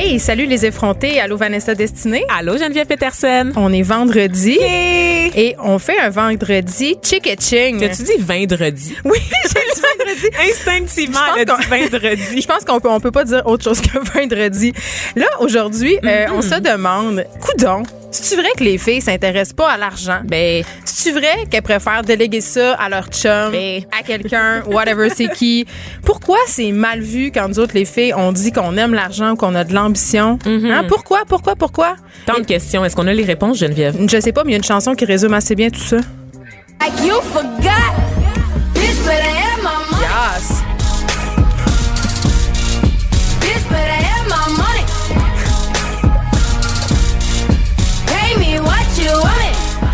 Hey, salut les effrontés. Allô Vanessa Destinée. Allô Geneviève Peterson. On est vendredi. Hey! Et on fait un vendredi chick-ching. T'as-tu dit vendredi? Oui, j'ai dit vendredi. Instinctivement, Je elle a dit vendredi. Je pense qu'on peut, on peut pas dire autre chose que vendredi. Là, aujourd'hui, euh, on se demande, coudon, c'est-tu vrai que les filles s'intéressent pas à l'argent? Ben, C'est-tu vrai qu'elles préfèrent déléguer ça à leur chum, Ben. à quelqu'un, whatever c'est qui? Pourquoi c'est mal vu quand nous autres, les filles, on dit qu'on aime l'argent ou qu'on a de l'ambition? Hein? Pourquoi, pourquoi, pourquoi? tant de questions. Est-ce qu'on a les réponses, Geneviève? Je sais pas, mais il y a une chanson qui résume assez bien tout ça. Like you forgot.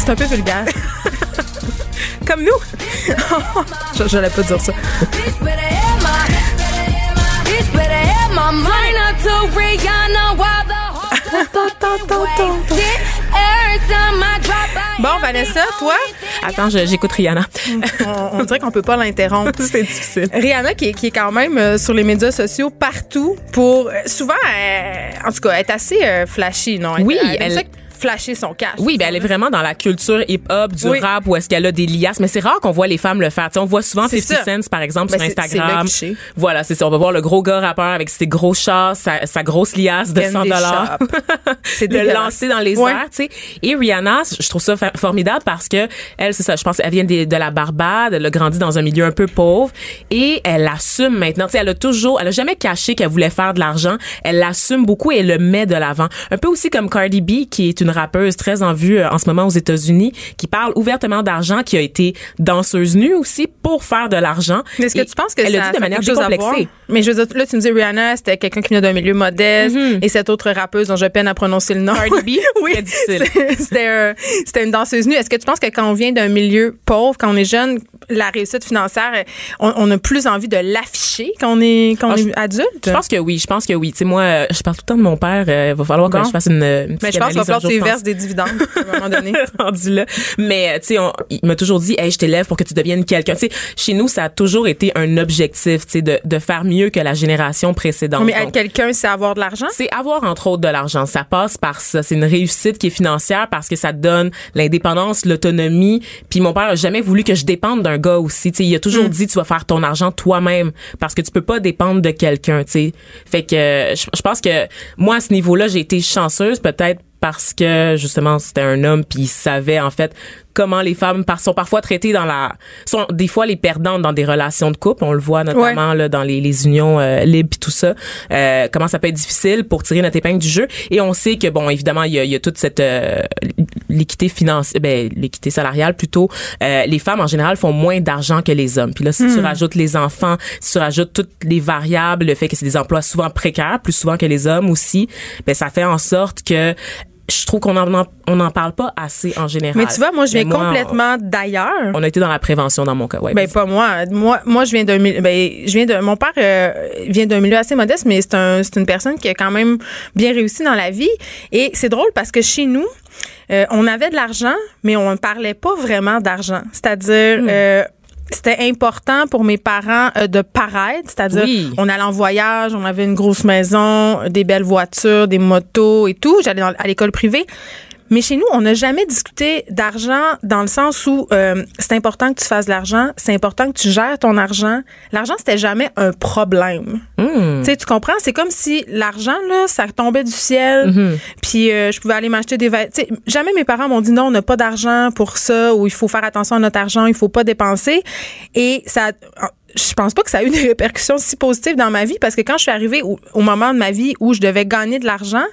C'est un peu vulgaire. Comme nous. Je J'allais pas dire ça. Bon, Vanessa, toi, Attends, j'écoute Rihanna. on, on dirait qu'on peut pas l'interrompre. C'est difficile. Rihanna qui, est- qui est quand même euh, sur les médias sociaux partout pour euh, souvent euh, en tout cas elle est assez euh, flashy non? Oui, elle, aime elle- flasher son cash Oui, ben elle est vraiment dans la culture hip-hop, du Oui. rap, où est-ce qu'elle a des liasses. Mais c'est rare qu'on voit les femmes le faire. Tu sais, on voit souvent C'est 50 ça. Cent, par exemple, Ben, sur Instagram. le. Voilà, c'est ça. On va voir le gros gars rappeur avec ses gros chars, sa, sa grosse liasse de Candy 100 dollars. shop. C'est de lancer dans les airs, tu sais. Et Rihanna, je trouve ça formidable parce que elle, c'est ça, je pense, elle vient des- de, la Barbade, elle a grandi dans un milieu un peu pauvre et elle assume maintenant. Tu sais, elle a toujours, elle a jamais caché qu'elle voulait faire de l'argent. Elle l'assume beaucoup et elle le met de l'avant. Un peu aussi comme Cardi B, qui est une rappeuse très en vue euh, en ce moment aux États-Unis, qui parle ouvertement d'argent, qui a été danseuse nue aussi pour faire de l'argent. Mais est-ce que tu penses que elle ça, le dit de manière décomplexée. Mais je veux dire, là, tu me dis Rihanna, c'était quelqu'un qui vient d'un milieu modeste Mhm. et cette autre rappeuse dont je peine à prononcer le nom. Cardi B? oui. C'était une danseuse nue. Est-ce que tu penses que quand on vient d'un milieu pauvre, quand on est jeune, la réussite financière, on, on a plus envie de l'afficher quand on est, quand on Ah, est adulte? Je pense que oui, je pense que oui. Tu sais, moi, euh, je parle tout le temps de mon père. euh, Il va falloir Bon. que je fasse une, une Mais je pense qu'il va falloir que tu verses des dividendes à un moment donné. rendu là. Mais euh, tu sais, il m'a toujours dit, hey, je t'élève pour que tu deviennes quelqu'un. Tu sais, chez nous, ça a toujours été un objectif, tu sais, de, de faire mieux que la génération précédente. Mais être quelqu'un, c'est avoir de l'argent? c'est avoir entre autres de l'argent. Ça passe par ça. C'est une réussite qui est financière parce que ça te donne l'indépendance, l'autonomie. Puis mon père a jamais voulu que je dépende d'un gars aussi. Tu sais, il a toujours dit tu vas faire ton argent toi-même parce que tu peux pas dépendre de quelqu'un. Tu sais, fait que euh, je, je pense que moi à ce niveau-là j'ai été chanceuse peut-être parce que justement c'était un homme puis il savait en fait comment les femmes par- sont parfois traitées dans la sont des fois les perdantes dans des relations de couple. On le voit notamment là, dans les, les unions euh, libres tout ça. Euh, comment ça peut être difficile pour tirer notre épingle du jeu. Et on sait que bon évidemment il y a, y a toute cette euh, l'équité financière ben l'équité salariale plutôt. Euh, les femmes en général font moins d'argent que les hommes. Puis là si tu rajoutes les enfants si tu rajoutes toutes les variables le fait que c'est des emplois souvent précaires plus souvent que les hommes aussi ben ça fait en sorte que je trouve qu'on en, on en parle pas assez en général. Mais tu vois, moi, je viens moi, complètement d'ailleurs. On a été dans la prévention dans mon cas. Ouais, Ben pas moi. Moi, moi je viens d'un milieu. Ben, je viens de. Mon père euh, vient d'un milieu assez modeste, mais c'est un, c'est une personne qui a quand même bien réussi dans la vie. Et c'est drôle parce que chez nous, euh, on avait de l'argent, mais on ne parlait pas vraiment d'argent. C'est-à-dire. Hmm. euh, c'était important pour mes parents euh, de paraître, c'est-à-dire Oui. on allait en voyage, on avait une grosse maison, des belles voitures, des motos et tout. J'allais à l'école privée. Mais chez nous, on n'a jamais discuté d'argent dans le sens où euh, c'est important que tu fasses de l'argent, c'est important que tu gères ton argent. L'argent, c'était jamais un problème. Hmm. Tu sais, tu comprends? C'est comme si l'argent, là, ça tombait du ciel, Mhm. puis euh, je pouvais aller m'acheter des vêtements. Jamais mes parents m'ont dit non, on n'a pas d'argent pour ça, ou il faut faire attention à notre argent, il faut pas dépenser. Et ça, je pense pas que ça a eu des répercussions si positives dans ma vie parce que quand je suis arrivée au, au moment de ma vie où je devais gagner de l'argent,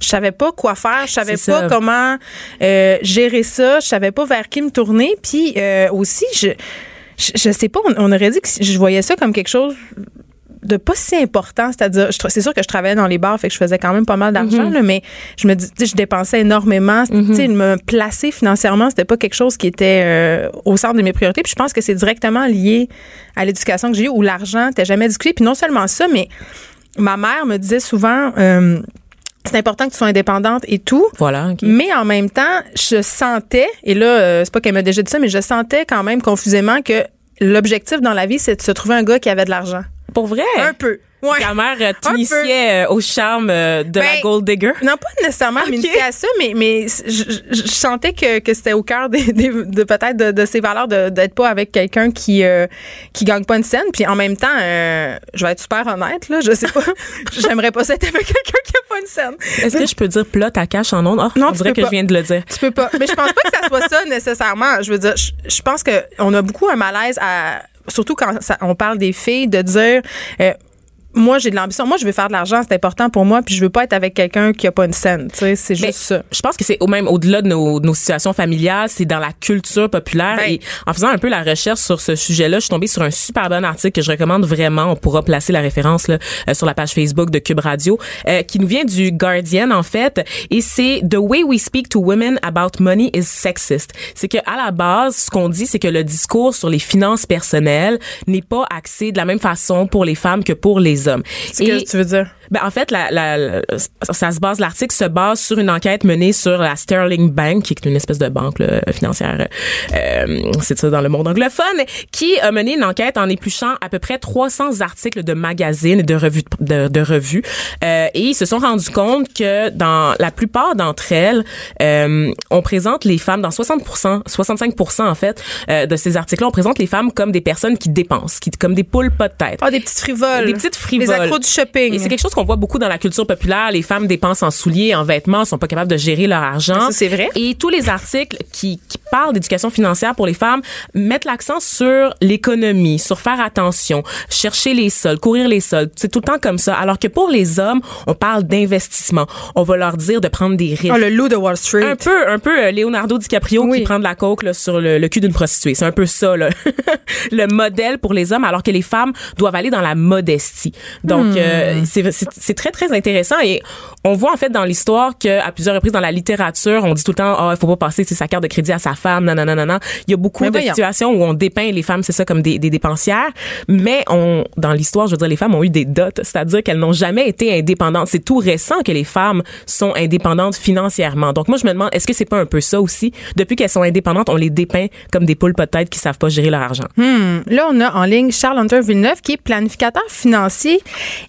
je savais pas quoi faire, je savais pas ça. comment euh, gérer ça, je savais pas vers qui me tourner. Puis euh, aussi, je, je, je sais pas, on, on aurait dit que je voyais ça comme quelque chose de pas si important, c'est-à-dire, c'est sûr que je travaillais dans les bars, fait que je faisais quand même pas mal d'argent, Mhm. mais je me dis, je dépensais énormément, tu sais, me placer financièrement, c'était pas quelque chose qui était euh, au centre de mes priorités. Puis je pense que c'est directement lié à l'éducation que j'ai eue, où l'argent n'était jamais discuté. Puis non seulement ça, mais ma mère me disait souvent. euh, c'est important que tu sois indépendante et tout. Voilà. Mais en même temps, je sentais, et là, euh, c'est pas qu'elle m'a déjà dit ça, mais je sentais quand même confusément que l'objectif dans la vie, c'est de se trouver un gars qui avait de l'argent. Pour vrai? Un peu. Ouais. Ta mère euh, t'initiait euh, au charme euh, de la Ben, gold digger? Non, pas nécessairement Ok. m'initier à ça, mais, mais je, je- je sentais que, que c'était au cœur des, des- de peut-être de, de ses valeurs d'être pas avec quelqu'un qui euh, qui gagne pas une scène. Puis en même temps, euh, je vais être super honnête, là, je sais pas, j'aimerais pas être avec quelqu'un qui a pas une scène. Est-ce que je peux dire plot à cache en ondes? Oh, Non, on tu dirait que pas. je viens de le dire. Tu peux pas. Mais je pense pas que ça soit ça nécessairement. Je veux dire, je, je pense que on a beaucoup un malaise à, surtout quand on parle des filles, de dire. euh, moi, j'ai de l'ambition. Moi, je veux faire de l'argent, c'est important pour moi, puis je veux pas être avec quelqu'un qui a pas une scène. Tu sais, c'est Mais juste ça. Je pense que c'est au même au-delà de nos, nos situations familiales, c'est dans la culture populaire. Ben. et en faisant un peu la recherche sur ce sujet-là, je suis tombée sur un super bon article que je recommande vraiment. On pourra placer la référence là, euh, sur la page Facebook de Cube Radio, euh, qui nous vient du Guardian en fait. Et c'est The way we speak to women about money is sexist. C'est que à la base, ce qu'on dit, c'est que le discours sur les finances personnelles n'est pas axé de la même façon pour les femmes que pour les hommes. C'est ce que tu veux dire? Ben, en fait, la, la, la- ça se base, l'article se base sur une enquête menée sur la Sterling Bank, qui est une espèce de banque là, financière, euh, c'est ça dans le monde anglophone, qui a mené une enquête en épluchant à peu près 300 articles de magazines et de revues, de, de revues, euh, et ils se sont rendus compte que dans la plupart d'entre elles, euh, on présente les femmes dans 60%, 65% en fait de ces articles-là, on présente les femmes comme des personnes qui dépensent, qui comme des poules pas de tête. Ah, des petites frivoles. Des petites frivoles. Accros du shopping. Et c'est quelque chose qu'on voit beaucoup dans la culture populaire. Les femmes dépensent en souliers, en vêtements, sont pas capables de gérer leur argent. C'est vrai. Et tous les articles qui, qui parlent d'éducation financière pour les femmes mettent l'accent sur l'économie, sur faire attention, chercher les soldes, courir les soldes. C'est tout le temps comme ça. Alors que pour les hommes, on parle d'investissement. On va leur dire de prendre des risques. Ah, le loup de Wall Street. Un peu, un peu euh, Leonardo DiCaprio Oui. qui prend de la coke là, sur le, le cul d'une prostituée. C'est un peu ça, là. le modèle pour les hommes, alors que les femmes doivent aller dans la modestie. Donc, Hmm. euh, c'est- très, très intéressant. Et on voit, en fait, dans l'histoire que à plusieurs reprises dans la littérature, on dit tout le temps, oh, il faut pas passer sa carte de crédit à sa femme, non, non, non, non, non. Il y a beaucoup Mais de voyons. situations où on dépeint les femmes, c'est ça, comme des, des dépensières. Mais on, dans l'histoire, je veux dire, les femmes ont eu des dots, c'est-à-dire qu'elles n'ont jamais été indépendantes. C'est tout récent que les femmes sont indépendantes financièrement. Donc moi, je me demande, est-ce que c'est pas un peu ça aussi? Depuis qu'elles sont indépendantes, on les dépeint comme des poules peut-être qui savent pas gérer leur argent. Hmm. Là, on a en ligne Charles Hunter Villeneuve, qui est planificateur financier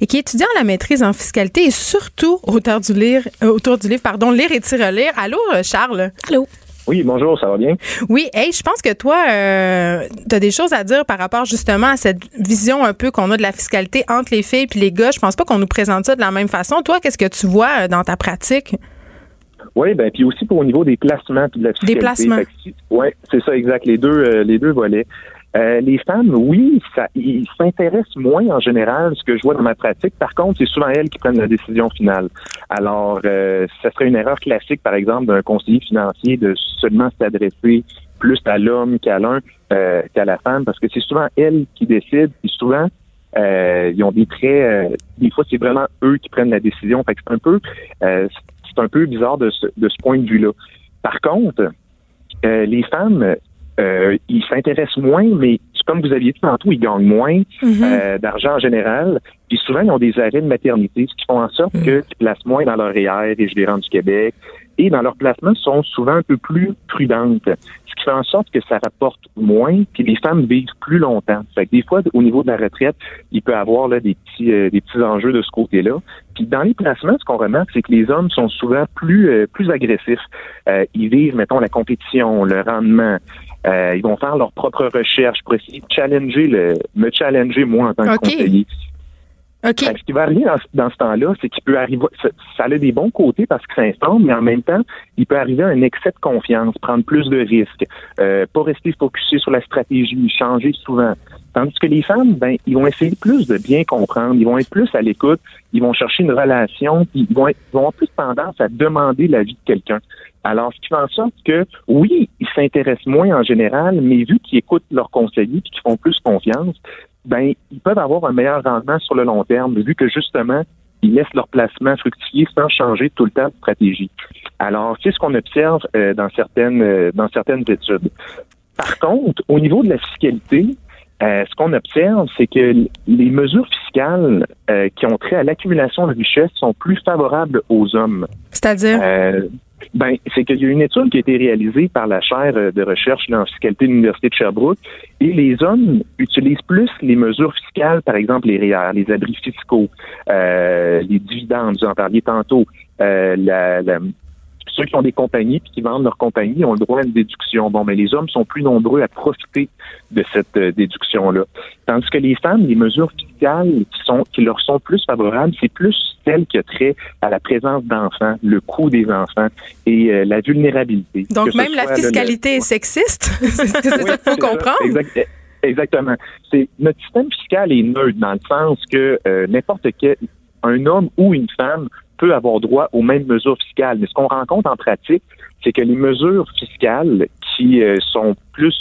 et qui est étudiant à la maîtrise en fiscalité et surtout auteur du livre, euh, auteur du livre, pardon, Lire et relire. Allô, euh, Charles? Allô? Oui, bonjour, ça va bien? Oui, hey, je pense que toi, euh, tu as des choses à dire par rapport justement à cette vision un peu qu'on a de la fiscalité entre les filles et les gars. Je pense pas qu'on nous présente ça de la même façon. Toi, qu'est-ce que tu vois euh, dans ta pratique? Oui, ben puis aussi pour au niveau des placements puis de la fiscalité. placements. Que si- Ouais, c'est ça exact, les deux euh, les deux volets. Euh, les femmes, oui, ça, ils s'intéressent moins en général, ce que je vois dans ma pratique. Par contre, c'est souvent elles qui prennent la décision finale. Alors, euh, ça serait une erreur classique, par exemple, d'un conseiller financier de seulement s'adresser plus à l'homme qu'à l'un, euh, qu'à la femme, parce que c'est souvent elles qui décident, puis souvent, euh, ils ont des traits, des fois, c'est vraiment eux qui prennent la décision. Fait que c'est un peu, c'est un peu bizarre de ce, de ce point de vue-là. Par contre, les femmes, euh, ils s'intéressent moins, mais comme vous aviez dit tantôt, ils gagnent moins euh, d'argent en général. Puis souvent, ils ont des arrêts de maternité, ce qui font en sorte qu'ils placent moins dans leur REER, Région du Québec. et dans leur placement sont souvent un peu plus prudentes, ce qui fait en sorte que ça rapporte moins, puis les femmes vivent plus longtemps. Fait que des fois, au niveau de la retraite, il peut y avoir là, des petits euh, des petits enjeux de ce côté-là. Puis dans les placements, ce qu'on remarque, c'est que les hommes sont souvent plus euh, plus agressifs. Euh, ils vivent, mettons, la compétition, le rendement. Euh, ils vont faire leurs propres recherches pour essayer de challenger le, me challenger moi en tant que conseiller. OK. Fait que ce qui va arriver dans, dans ce temps-là, c'est qu'il peut arriver, ça, ça a des bons côtés parce que ça informe, mais en même temps, il peut arriver un excès de confiance, prendre plus de risques, euh, pas rester focusé sur la stratégie, changer souvent. Tandis que les femmes, ben, ils vont essayer plus de bien comprendre, ils vont être plus à l'écoute, ils vont chercher une relation, puis ils vont, être- ils vont avoir plus tendance à demander l'avis de quelqu'un. Alors, ce qui fait en sorte que, oui, ils s'intéressent moins en général, mais vu qu'ils écoutent leurs conseillers et qu'ils font plus confiance, ben, ils peuvent avoir un meilleur rendement sur le long terme, vu que justement, ils laissent leur placement fructifier sans changer tout le temps de stratégie. Alors, c'est ce qu'on observe euh, dans certaines euh, dans certaines études. Par contre, au niveau de la fiscalité, euh, ce qu'on observe, c'est que les mesures fiscales euh, qui ont trait à l'accumulation de richesses sont plus favorables aux hommes. C'est-à-dire? Euh, ben, c'est qu'il y a une étude qui a été réalisée par la chaire de recherche en fiscalité de l'Université de Sherbrooke et les hommes utilisent plus les mesures fiscales, par exemple les REER, les abris fiscaux, euh, les dividendes, vous en parliez tantôt, euh, la, la- ceux qui ont des compagnies puis qui vendent leurs compagnies ont le droit à une déduction. Bon, mais les hommes sont plus nombreux à profiter de cette euh, déduction-là. Tandis que les femmes, les mesures fiscales qui sont qui leur sont plus favorables, c'est plus celles qui ont trait à la présence d'enfants, le coût des enfants et euh, la vulnérabilité. Donc, même la le- fiscalité est sexiste? c'est ça oui, qu'il faut ça. comprendre? Exact- exactement. C'est notre système fiscal est neutre dans le sens que euh, n'importe quel un homme ou une femme peut avoir droit aux mêmes mesures fiscales. Mais ce qu'on rencontre en pratique, c'est que les mesures fiscales qui euh, sont plus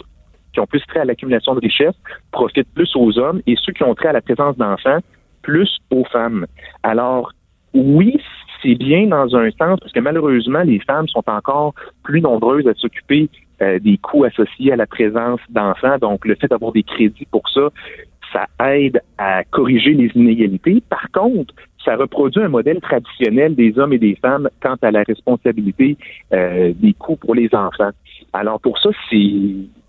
qui ont plus trait à l'accumulation de richesses profitent plus aux hommes et ceux qui ont trait à la présence d'enfants plus aux femmes. Alors, oui, c'est bien dans un sens parce que malheureusement, les femmes sont encore plus nombreuses à s'occuper euh, des coûts associés à la présence d'enfants. Donc, le fait d'avoir des crédits pour ça, ça aide à corriger les inégalités. Par contre, ça reproduit un modèle traditionnel des hommes et des femmes quant à la responsabilité euh, des coûts pour les enfants. Alors pour ça, c'est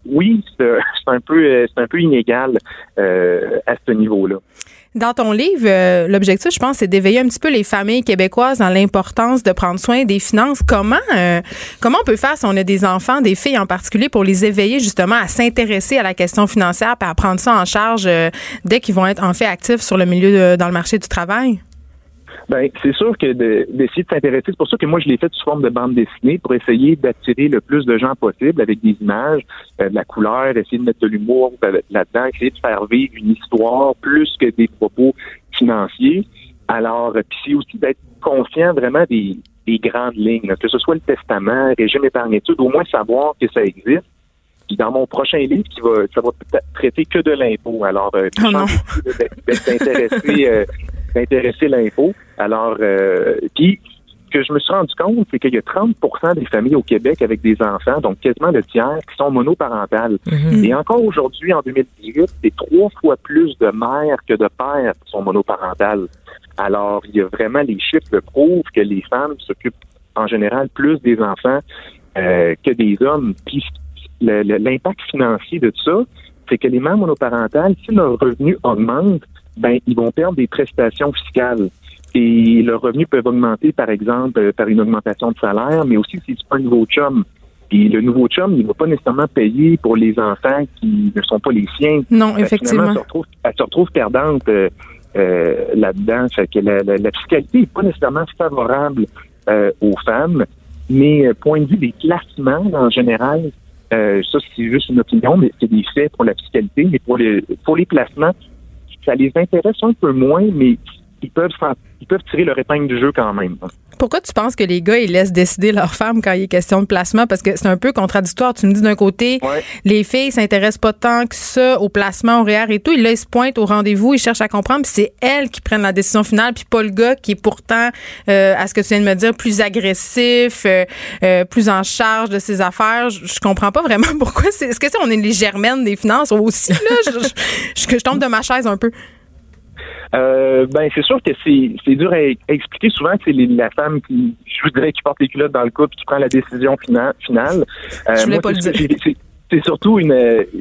oui, c'est un peu euh, c'est un peu inégal euh, à ce niveau-là. Dans ton livre, euh, l'objectif, je pense, c'est d'éveiller un petit peu les familles québécoises dans l'importance de prendre soin des finances. Comment euh, comment on peut faire si on a des enfants, des filles en particulier, pour les éveiller justement à s'intéresser à la question financière et à prendre ça en charge euh, dès qu'ils vont être en fait actifs sur le milieu de- dans le marché du travail? Ben, c'est sûr que de- d'essayer de s'intéresser, c'est pour ça que moi je l'ai fait sous forme de bande dessinée pour essayer d'attirer le plus de gens possible avec des images, euh, de la couleur, essayer de mettre de l'humour euh, là-dedans, essayer de faire vivre une histoire plus que des propos financiers. Alors, euh, puis c'est aussi d'être conscient vraiment des, des grandes lignes, là, que ce soit le testament, régime épargne-études, au moins savoir que ça existe. Puis dans mon prochain livre, qui va, ça va peut-être traiter que de l'impôt. Alors, euh, Oh d'être intéressé, euh, d'intéresser l'impôt. Alors, euh, puis, ce que je me suis rendu compte, c'est qu'il y a 30% des familles au Québec avec des enfants, donc quasiment le tiers, qui sont monoparentales. Et encore aujourd'hui, en 2018, c'est trois fois plus de mères que de pères qui sont monoparentales. Alors, il y a vraiment, les chiffres le prouvent que les femmes s'occupent en général plus des enfants euh, que des hommes. Puis, l'impact financier de tout ça, c'est que les mères monoparentales, si leurs revenus augmentent, ben, ils vont perdre des prestations fiscales. Et leurs revenus peuvent augmenter, par exemple, euh, par une augmentation de salaire, mais aussi si c'est pas un nouveau chum. Puis le nouveau chum, il ne va pas nécessairement payer pour les enfants qui ne sont pas les siens. Non, que effectivement. elle se retrouve, elle se retrouve perdante euh, euh, là-dedans. Fait que la, la- la fiscalité n'est pas nécessairement favorable euh, aux femmes, mais euh, point de vue des classements en général, euh, ça c'est juste une opinion, mais c'est des faits pour la fiscalité, mais pour les pour les placements, ça les intéresse un peu moins, mais ils peuvent ils peuvent tirer leur épingle du jeu quand même. Pourquoi tu penses que les gars, ils laissent décider leur femme quand il est question de placement? Parce que c'est un peu contradictoire. Tu me dis d'un côté, Ouais. les filles s'intéressent pas tant que ça au placement, au REER et tout. Ils, là, ils se pointent au rendez-vous, ils cherchent à comprendre, puis c'est elles qui prennent la décision finale, puis pas le gars qui est pourtant, euh, à ce que tu viens de me dire, plus agressif, euh, euh, plus en charge de ses affaires. Je, je comprends pas vraiment pourquoi. Est-ce que c'est on est les germaines des finances aussi? Là? Je, je- je- je tombe de ma chaise un peu. Euh, ben c'est sûr que c'est dur à, à expliquer. Souvent, c'est la femme qui, je vous dirais, qui porte les culottes dans le couple, qui prend la décision fina- finale. Euh, Je voulais moi, pas le c'est- dire. c'est- surtout une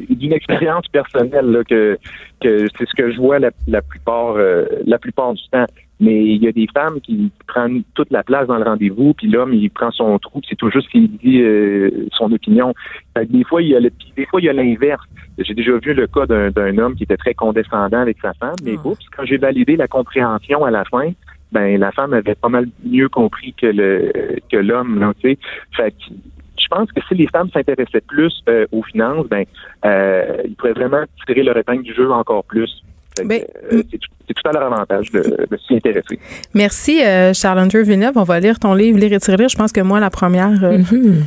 d'une expérience personnelle là, que que c'est ce que je vois la, la plupart euh, la plupart du temps. Mais il y a des femmes qui prennent toute la place dans le rendez-vous, puis l'homme il prend son trou, c'est tout juste qu'il dit euh, son opinion. Des fois il y a le, des fois il y a l'inverse. J'ai déjà vu le cas d'un d'un homme qui était très condescendant avec sa femme, mais oups, quand j'ai validé la compréhension à la fin, ben la femme avait pas mal mieux compris que le que l'homme, là, tu sais. Fait que je pense que si les femmes s'intéressaient plus euh, aux finances, ben euh, ils pourraient vraiment tirer leur épingle du jeu encore plus. Ben, euh, c'est tout- à leur avantage de, de s'y intéresser. Merci, euh, Charles-Andrew Villeneuve. On va lire ton livre, Lire et tirer lire. Je pense que moi, la première, euh,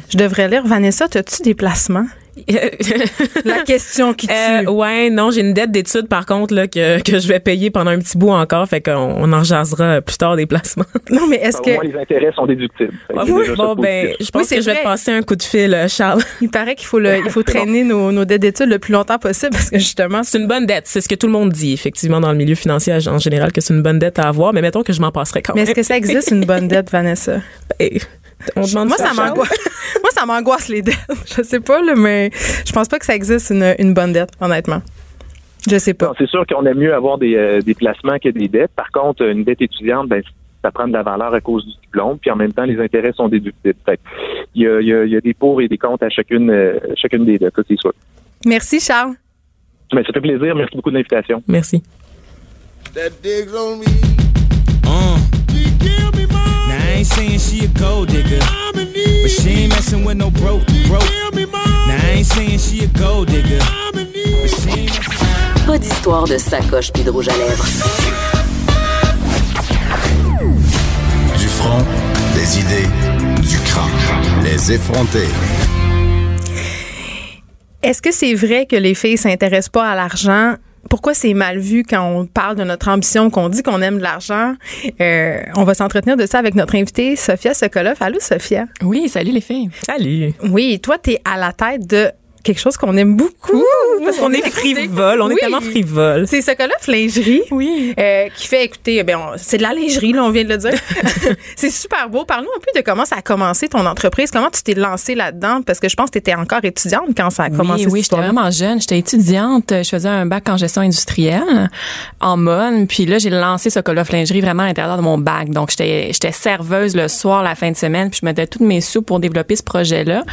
je devrais lire. Vanessa, as-tu des placements? La question qui tue. Euh, ouais, non, j'ai une dette d'études par contre là que, que je vais payer pendant un petit bout encore, fait qu'on on en jasera plus tard des placements. non, mais est-ce Au que... moins, les intérêts sont déductibles. Bon ben, je pense Oui, que je vais te passer un coup de fil, euh, Charles. Il paraît qu'il faut, le, il faut traîner nos, nos dettes d'études le plus longtemps possible parce que justement, C'est une bonne dette, c'est ce que tout le monde dit effectivement dans le milieu financier en général que c'est une bonne dette à avoir, mais mettons que je m'en passerai quand mais même. est-ce que ça existe une bonne dette, Vanessa? Hey, on demande Moi, ça, m'angoisse. Moi, ça m'angoisse les dettes. Je sais pas, là, mais je pense pas que ça existe une, une bonne dette, honnêtement. Je sais pas. C'est sûr qu'on aime mieux avoir des, euh, des placements que des dettes. Par contre, une dette étudiante, ben, ça prend de la valeur à cause du diplôme, puis en même temps, les intérêts sont déductibles. Il y a, il y a- il y a des pour et des contre à chacune, euh, chacune des dettes, ça, c'est sûr. Merci, Charles. Mais ça fait plaisir. Merci beaucoup de l'invitation. Merci. Ain't saying she a gold digger, but she ain't messing with no broke, broke. Now I ain't saying she a gold digger, but she ain't messing. Pas d'histoire de sacoche puis de rouge à lèvres. Du front, des idées, du crâne. Les effronter. Est-ce que c'est vrai que les filles s'intéressent pas à l'argent? Pourquoi c'est mal vu quand on parle de notre ambition, qu'on dit qu'on aime de l'argent? Euh, on va s'entretenir de ça avec notre invitée, Sophia Sokolov. Allô, Sophia? Oui, salut les filles. Salut. Oui, toi, tu es à la tête de quelque chose qu'on aime beaucoup. Parce qu'on est frivole, on Oui. est tellement frivole. C'est Sokolov Lingerie. Oui. Euh, qui fait écouter, ben, c'est de la lingerie, là, on vient de le dire. c'est super beau. Parle-nous un peu de comment ça a commencé ton entreprise, comment tu t'es lancée là-dedans, parce que je pense que tu étais encore étudiante quand ça a commencé. Oui, j'étais vraiment jeune. J'étais étudiante. Je faisais un bac en gestion industrielle en mode. Puis là, j'ai lancé ce Colof Lingerie vraiment à l'intérieur de mon bac. Donc, j'étais j'étais serveuse le soir, la fin de semaine. Puis je mettais toutes mes sous pour développer ce projet-là.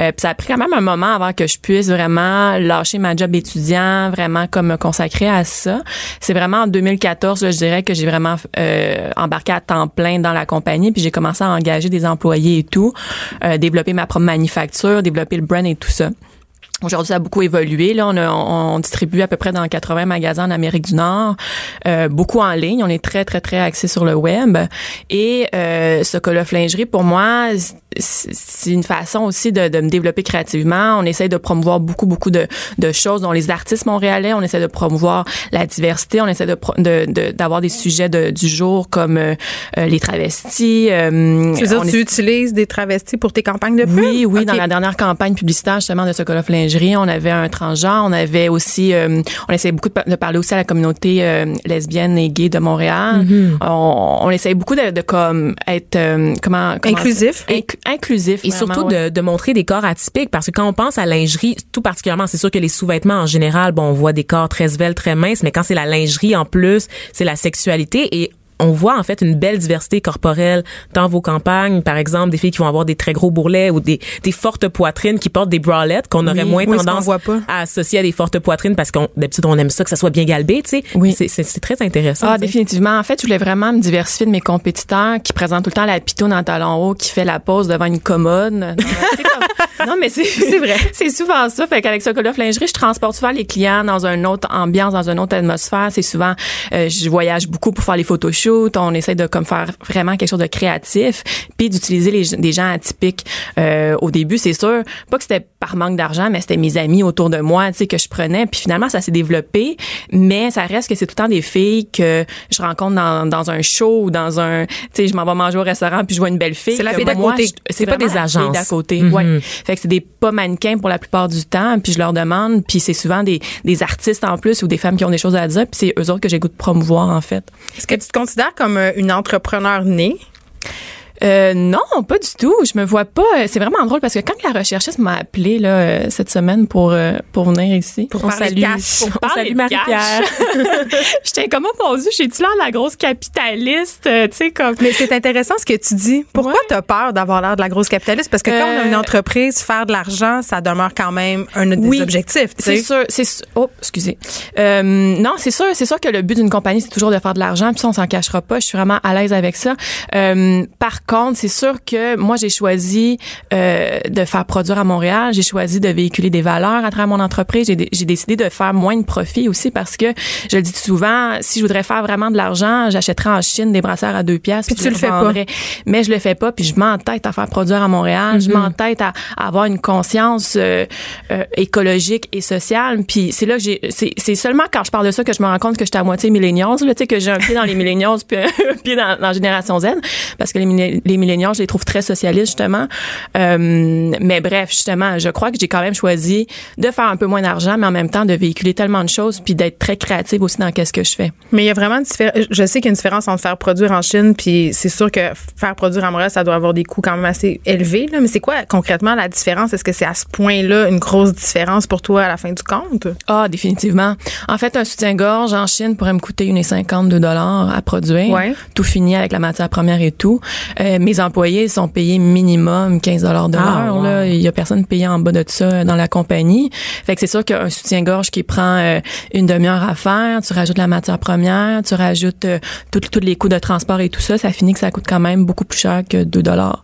Euh, puis ça a pris quand même un moment avant que je puisse vraiment lâcher ma job étudiant, vraiment comme me consacrer à ça. C'est vraiment en 2014, là, je dirais que j'ai vraiment euh, embarqué à temps plein dans la compagnie. Puis j'ai commencé à engager des employés et tout, euh, développer ma propre manufacture, développer le brand et tout ça. Aujourd'hui, ça a beaucoup évolué. Là, on, a- on, distribue à peu près dans 80 magasins en Amérique du Nord, euh, beaucoup en ligne. On est très, très, très axé sur le web. Et euh, ce Colof Lingerie, pour moi, c'est une façon aussi de, de me développer créativement. On essaie de promouvoir beaucoup, beaucoup de, de choses dont les artistes montréalais. On essaie de promouvoir la diversité. On essaie de d'avoir des sujets de, du jour comme euh, euh, les travestis. euh, Tu veux dire, tu utilises des travestis pour tes campagnes de pub? oui, oui, dans la dernière campagne publicitaire justement de Sokoloff Lingerie, on avait un transgenre, on avait aussi, euh, on essayait beaucoup de, pa- de parler aussi à la communauté euh, lesbienne et gay de Montréal. Mm-hmm. on, on essayait beaucoup de, de comme être euh, comment, comment Inclusif. Inc- inclusif Et vraiment, surtout ouais. de, de montrer des corps atypiques parce que quand on pense à lingerie, tout particulièrement, c'est sûr que les sous-vêtements en général, bon, on voit des corps très sveltes, très minces, mais quand c'est la lingerie en plus, c'est la sexualité et on voit en fait une belle diversité corporelle dans vos campagnes, par exemple des filles qui vont avoir des très gros bourrelets ou des, des fortes poitrines qui portent des bralettes qu'on aurait Oui, moins oui, tendance voit pas. à associer à des fortes poitrines parce qu'on d'habitude on aime ça que ça soit bien galbé, tu sais. Oui. C'est- très intéressant. Ah, définitivement. En fait, je voulais vraiment me diversifier de mes compétiteurs qui présentent tout le temps la pitoune en talon haut, qui fait la pause devant une commode. Non, c'est comme- non, mais c'est vrai. C'est souvent ça. Fait qu'avec ce Colof Lingerie, je transporte souvent les clients dans une autre ambiance, dans une autre atmosphère. C'est souvent, euh, je voyage beaucoup pour faire les photoshoots. Shoot, on essaie de comme faire vraiment quelque chose de créatif, puis d'utiliser les, des gens atypiques. Euh, au début, c'est sûr, pas que c'était par manque d'argent, mais c'était mes amis autour de moi, tu sais, que je prenais. Puis finalement, ça s'est développé, mais ça reste que c'est tout le temps des filles que je rencontre dans, dans un show ou dans un, tu sais, je m'en vais manger au restaurant puis je vois une belle fille. C'est la que fille d'à côté. C'est pas des agences. d'à côté. Mhm. Ouais. Fait que c'est des pas mannequins pour la plupart du temps, puis je leur demande, puis c'est souvent des, des artistes en plus ou des femmes qui ont des choses à dire, puis c'est eux autres que j'ai goût de promouvoir en fait. Est-ce que tu te comme euh, une entrepreneur née? Euh, non, pas du tout. Je me vois pas. euh, C'est vraiment drôle parce que quand la recherchiste m'a appelé là euh, cette semaine pour euh, pour venir ici, Pour on parler salue, cash. pour On parler Marie-Pierre. J'étais comme oh mon dieu, j'ai-tu l'air de la grosse capitaliste, euh, tu sais comme. Mais c'est intéressant ce que tu dis. Pourquoi Ouais. tu as peur d'avoir l'air de la grosse capitaliste? Parce que quand on a une entreprise, faire de l'argent, ça demeure quand même un des Oui. objectifs. C'est sûr, c'est. Oh, excusez. Euh, non, c'est sûr, c'est sûr que le but d'une compagnie c'est toujours de faire de l'argent, puis ça on s'en cachera pas. Je suis vraiment à l'aise avec ça. Euh, par contre, c'est sûr que moi j'ai choisi euh, de faire produire à Montréal. J'ai choisi de véhiculer des valeurs à travers mon entreprise. J'ai, j'ai décidé de faire moins de profit aussi parce que je le dis souvent, si je voudrais faire vraiment de l'argent, j'achèterais en Chine des brasseurs à deux piastres. Puis tu je le fais pas. Mais je le fais pas. Puis je m'entête à faire produire à Montréal. Je m'entête à, à avoir une conscience euh, euh, écologique et sociale. Puis c'est là que j'ai. C'est, c'est seulement quand je parle de ça que je me rends compte que j'étais à moitié millennials, là, tu sais, que j'ai un pied dans les millennials puis un pied dans, dans la génération Z, parce que les, les millennials, je les trouve très socialistes justement. Euh, mais bref, justement, je crois que j'ai quand même choisi de faire un peu moins d'argent, mais en même temps de véhiculer tellement de choses puis d'être très créative aussi dans qu'est-ce que je fais. Mais il y a vraiment une différence. Je sais qu'il y a une différence entre faire produire en Chine, puis c'est sûr que faire produire à Montréal, ça doit avoir des coûts quand même assez élevés. Là. Mais c'est quoi concrètement la différence? Est-ce que c'est à ce point-là une grosse différence pour toi à la fin du compte? Ah, définitivement. En fait, un soutien-gorge en Chine pourrait me coûter 1,50 2 dollars à produire. Ouais. Tout fini avec la matière première et tout. Euh, mes employés sont payés minimum 15 dollars de Ah, l'heure. wow. là. Il y a personne payé en bas de ça dans la compagnie. Fait que c'est sûr qu'un soutien-gorge qui prend euh, une demi-heure à faire, tu rajoutes la matière première, tu rajoutes euh, tous les coûts de transport et tout ça, ça finit que ça coûte quand même beaucoup plus cher que 2 dollars.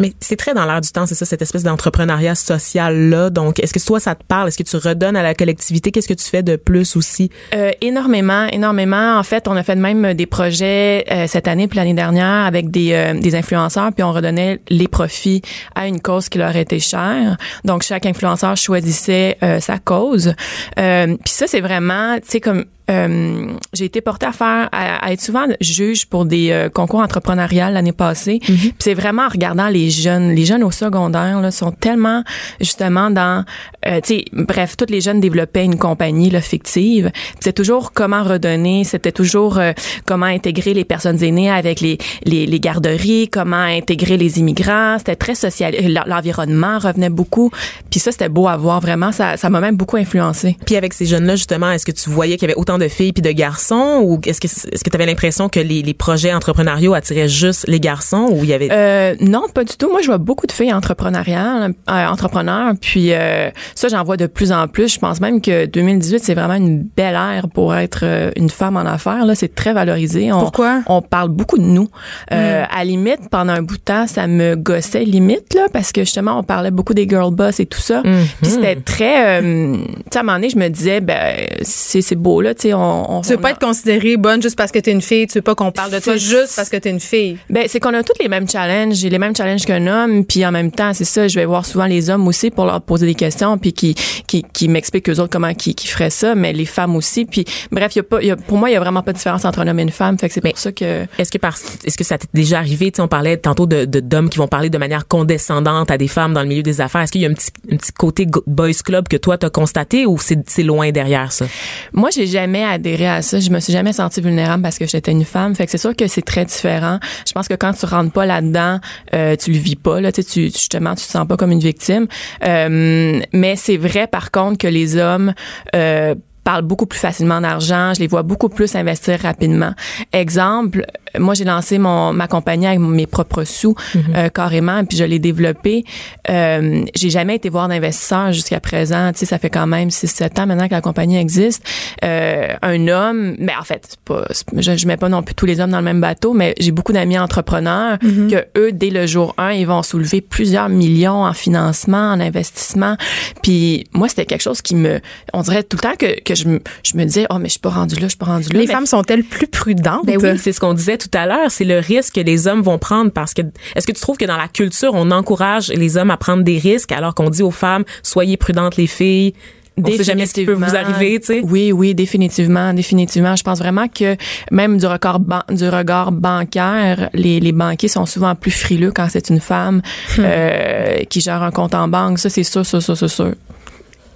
Mais c'est très dans l'air du temps, c'est ça, cette espèce d'entrepreneuriat social-là. Donc, est-ce que toi, ça te parle? Est-ce que tu redonnes à la collectivité? Qu'est-ce que tu fais de plus aussi? Euh, énormément, énormément. En fait, on a fait de même des projets euh, cette année puis l'année dernière avec des, euh, des influenceurs, puis on redonnait les profits à une cause qui leur était chère. Donc, chaque influenceur choisissait euh, sa cause. Euh, puis ça, c'est vraiment, tu sais, comme euh, j'ai été portée à faire à, à être souvent juge pour des euh, concours entrepreneuriales l'année passée. Puis c'est vraiment en regardant les jeunes, les jeunes au secondaire là sont tellement justement dans euh, tu sais bref, tous les jeunes développaient une compagnie là fictive. C'est toujours comment redonner, c'était toujours euh, comment intégrer les personnes aînées avec les les, les garderies, comment intégrer les immigrants, c'était très social l'environnement revenait beaucoup. Puis ça c'était beau à voir vraiment ça ça m'a même beaucoup influencé. Puis avec ces jeunes-là, justement, est-ce que tu voyais qu'il y avait autant de filles puis de garçons ou est-ce que est-ce que tu avais l'impression que les, les projets entrepreneuriaux attiraient juste les garçons ou il y avait Euh, non, pas du tout. Moi, je vois beaucoup de filles entrepreneuriales, euh, entrepreneurs, puis euh, ça, j'en vois de plus en plus. Je pense même que 2018, c'est vraiment une belle ère pour être une femme en affaires. Là, c'est très valorisé. On, Pourquoi? On parle beaucoup de nous. Euh, À limite, pendant un bout de temps, ça me gossait limite là, parce que justement, on parlait beaucoup des girl boss et tout ça. Puis c'était très, euh, tu sais, à un moment donné, je me disais, ben, c'est c'est beau là, tu sais, on, on Tu veux on pas a- être considérée bonne juste parce que t'es une fille. Tu veux pas qu'on parle de toi juste parce que t'es une fille. Ben, c'est qu'on a tous les mêmes challenges. J'ai les mêmes challenges qu'un homme, puis en même temps, c'est ça, je vais voir souvent les hommes aussi pour leur poser des questions, puis qui qui, qui m'expliquent eux autres comment qui, qui feraient ça, mais les femmes aussi. Puis bref, y a pas, il y a, pour moi, il y a vraiment pas de différence entre un homme et une femme. Fait que c'est pour ça que Est-ce que parce est-ce que ça t'est déjà arrivé, tu sais, on parlait tantôt de de- d'hommes qui vont parler de manière condescendante à des femmes dans le milieu des affaires. Est-ce qu'il y a un petit un petit côté boys club que toi t'as constaté ou c'est c'est loin derrière ça? Moi, j'ai jamais adhéré à ça. Je me suis jamais sentie vulnérable parce que j'étais une femme. Fait que c'est sûr que c'est très différent. Je pense que quand tu rentres pas là-dedans, euh, tu le vis pas. Là, tu, tu justement, tu te sens pas comme une victime. Euh, mais c'est vrai, par contre, que les hommes euh, parlent beaucoup plus facilement d'argent, je les vois beaucoup plus investir rapidement. Exemple, moi j'ai lancé mon ma compagnie avec mes propres sous euh, carrément, puis je l'ai développé. Euh, j'ai jamais été voir d'investisseurs jusqu'à présent. Tu sais, ça fait quand même 6-7 ans maintenant que la compagnie existe. Euh, un homme, mais en fait, c'est pas, je, je mets pas non plus tous les hommes dans le même bateau, mais j'ai beaucoup d'amis entrepreneurs que eux, dès le jour 1, ils vont soulever plusieurs millions en financement, en investissement. Puis moi, c'était quelque chose qui me, on dirait tout le temps que, que je, me- je me disais, oh, mais je suis pas rendue là, je suis pas rendue là. Les Mais femmes sont-elles plus prudentes? Ben oui, c'est ce qu'on disait tout à l'heure, c'est le risque que les hommes vont prendre parce que est-ce que tu trouves que dans la culture on encourage les hommes à prendre des risques alors qu'on dit aux femmes soyez prudentes les filles, on sait jamais ce qui peut vous arriver, tu sais. Oui, oui, définitivement, définitivement. Je pense vraiment que même du regard ban- du regard bancaire, les, les banquiers sont souvent plus frileux quand c'est une femme Hmm. euh, qui gère un compte en banque. Ça, c'est sûr, ça, ça, c'est sûr.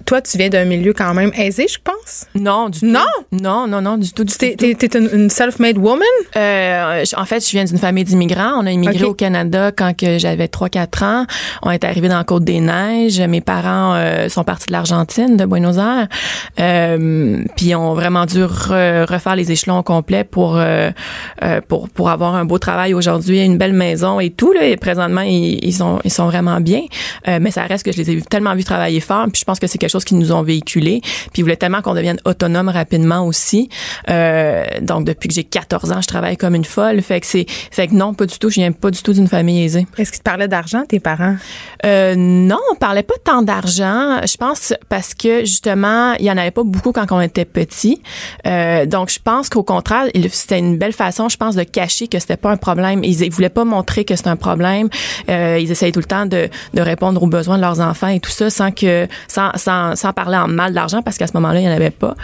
Toi, tu viens d'un milieu quand même aisé, je pense. Non, du Non? tout. Non, non, non, du tout, du tout. T'es, t'es, t'es une, une self-made woman? Euh, en fait, je viens d'une famille d'immigrants. On a immigré au Canada quand que j'avais 3-4 ans. On est arrivé dans la Côte des Neiges. Mes parents euh, sont partis de l'Argentine, de Buenos Aires. Euh, puis ont vraiment dû re- refaire les échelons au complet pour euh, euh, pour pour avoir un beau travail aujourd'hui, une belle maison et tout. Là, et présentement, ils, ils sont ils sont vraiment bien. Euh, mais ça reste que je les ai tellement vus travailler fort. Puis je pense que c'est quelque chose qu'ils nous ont véhiculé. Puis ils voulaient tellement qu'on devienne autonome rapidement aussi. Euh, donc depuis que j'ai 14 ans, je travaille comme une folle. Fait que c'est fait que non, pas du tout. Je viens pas du tout d'une famille aisée. Est-ce qu'ils te parlaient d'argent, tes parents? Euh, non, on parlait pas tant d'argent. Je pense parce que justement, il y en avait pas beaucoup quand on était petit. Euh, donc je pense qu'au contraire, c'était une belle façon, je pense, de cacher que c'était pas un problème. Ils, ils voulaient pas montrer que c'était un problème. Euh, ils essayaient tout le temps de, de répondre aux besoins de leurs enfants et tout ça sans que sans sans, sans parler en mal d'argent parce qu'à ce moment-là, il y en avait pas.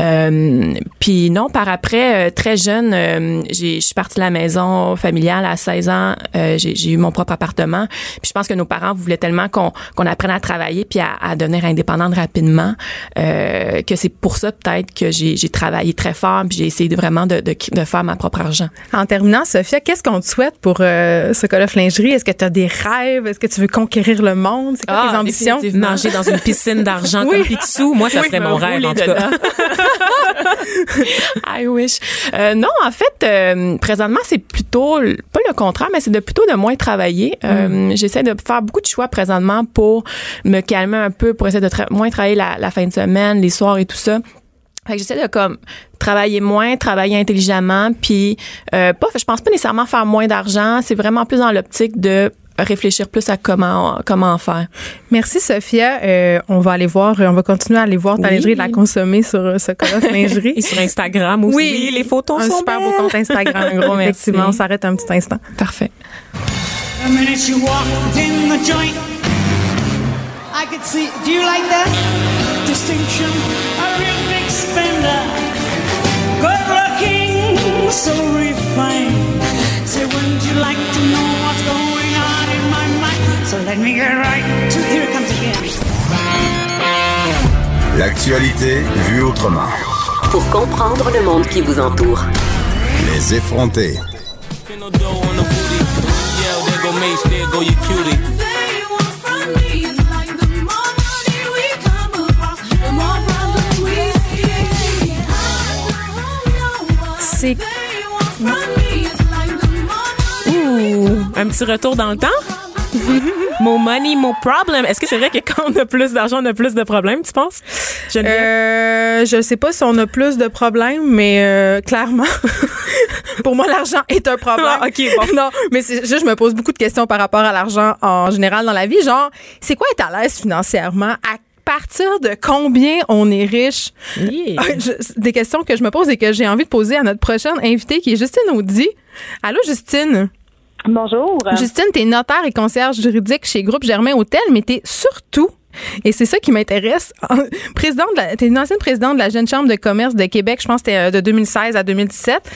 Euh, puis non, par après, euh, très jeune, euh, je suis partie de la maison familiale à 16 ans. Euh, j'ai eu mon propre appartement. Puis je pense que nos parents voulaient tellement qu'on qu'on apprenne à travailler puis à, à devenir indépendante rapidement que c'est pour ça peut-être que j'ai travaillé très fort puis j'ai essayé de, vraiment de, de, de faire ma propre argent. En terminant, Sophia, qu'est-ce qu'on te souhaite pour ce Call of Lingerie? Est-ce que tu as des rêves? Est-ce que tu veux conquérir le monde? C'est quoi Ah, tes ambitions? Nager dans une piscine d'argent Oui. comme Picsou, moi ça Oui, serait mon rêve en tout cas. I wish. Euh, non, en fait, euh, présentement, c'est plutôt pas le contraire, mais c'est de plutôt de moins travailler. Euh, J'essaie de faire beaucoup de choix présentement pour me calmer un peu, pour essayer de tra- moins travailler la, la fin de semaine, les soirs et tout ça. Fait que j'essaie de comme travailler moins, travailler intelligemment, puis euh, pas, je pense pas nécessairement faire moins d'argent. C'est vraiment plus dans l'optique de réfléchir plus à comment comment en faire. Merci, Sophia. Euh, on va aller voir, on va continuer à aller voir ta Oui. lingerie et de la consommer sur euh, ce Call of Lingerie. Et sur Instagram aussi, Oui, les photos un sont super belles. beau compte Instagram. Un gros merci. Effectivement, on s'arrête un petit instant. Parfait. So refined. Say, wouldn't you like to know what's going on in my mind? So let me get right to here it comes again. L'actualité vue autrement. Pour comprendre le monde qui vous entoure. Les effrontés. C'est Ouh, un petit retour dans le temps? More money, more problem. Est-ce que c'est vrai que quand on a plus d'argent, on a plus de problèmes, tu penses? Euh, je sais pas si on a plus de problèmes, mais euh, clairement, pour moi, l'argent est un problème. Ah, ok, bon. Non, mais c'est juste, je me pose beaucoup de questions par rapport à l'argent en général dans la vie. Genre, c'est quoi être à l'aise financièrement? À partir de combien on est riche? Yeah. Des questions que je me pose et que j'ai envie de poser à notre prochaine invitée qui est Justine Audi. Allô, Justine? Bonjour. Justine, t'es notaire et concierge juridique chez Groupe Germain Hôtel, mais t'es surtout, et c'est ça qui m'intéresse, présidente de la- t'es une ancienne présidente de la Jeune Chambre de commerce de Québec, je pense que c'était euh, de 2016 à 2017.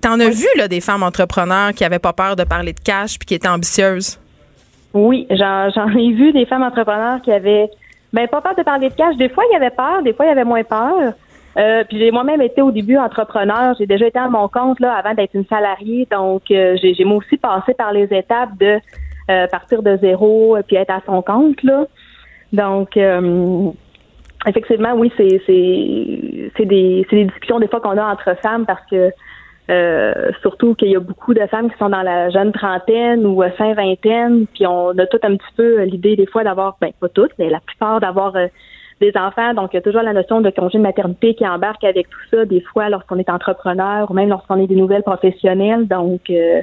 T'en as vu, là, des femmes entrepreneurs qui avaient pas peur de parler de cash puis qui étaient ambitieuses? Oui, j'en j'en ai vu des femmes entrepreneurs qui avaient ben pas peur de parler de cash. Des fois, il y avait peur, des fois, il y avait moins peur. Euh, puis j'ai moi-même été au début entrepreneur. J'ai déjà été à mon compte là avant d'être une salariée. Donc euh, j'ai moi aussi passé par les étapes de euh, partir de zéro euh, puis être à son compte là. Donc euh, effectivement, oui, c'est c'est des c'est des discussions des fois qu'on a entre femmes parce que euh, surtout qu'il y a beaucoup de femmes qui sont dans la jeune trentaine ou fin vingtaine, puis on a tout un petit peu l'idée des fois d'avoir, ben pas toutes, mais la plupart d'avoir des enfants. Donc il y a toujours la notion de congé de maternité qui embarque avec tout ça, des fois lorsqu'on est entrepreneur ou même lorsqu'on est des nouvelles professionnelles. Donc euh,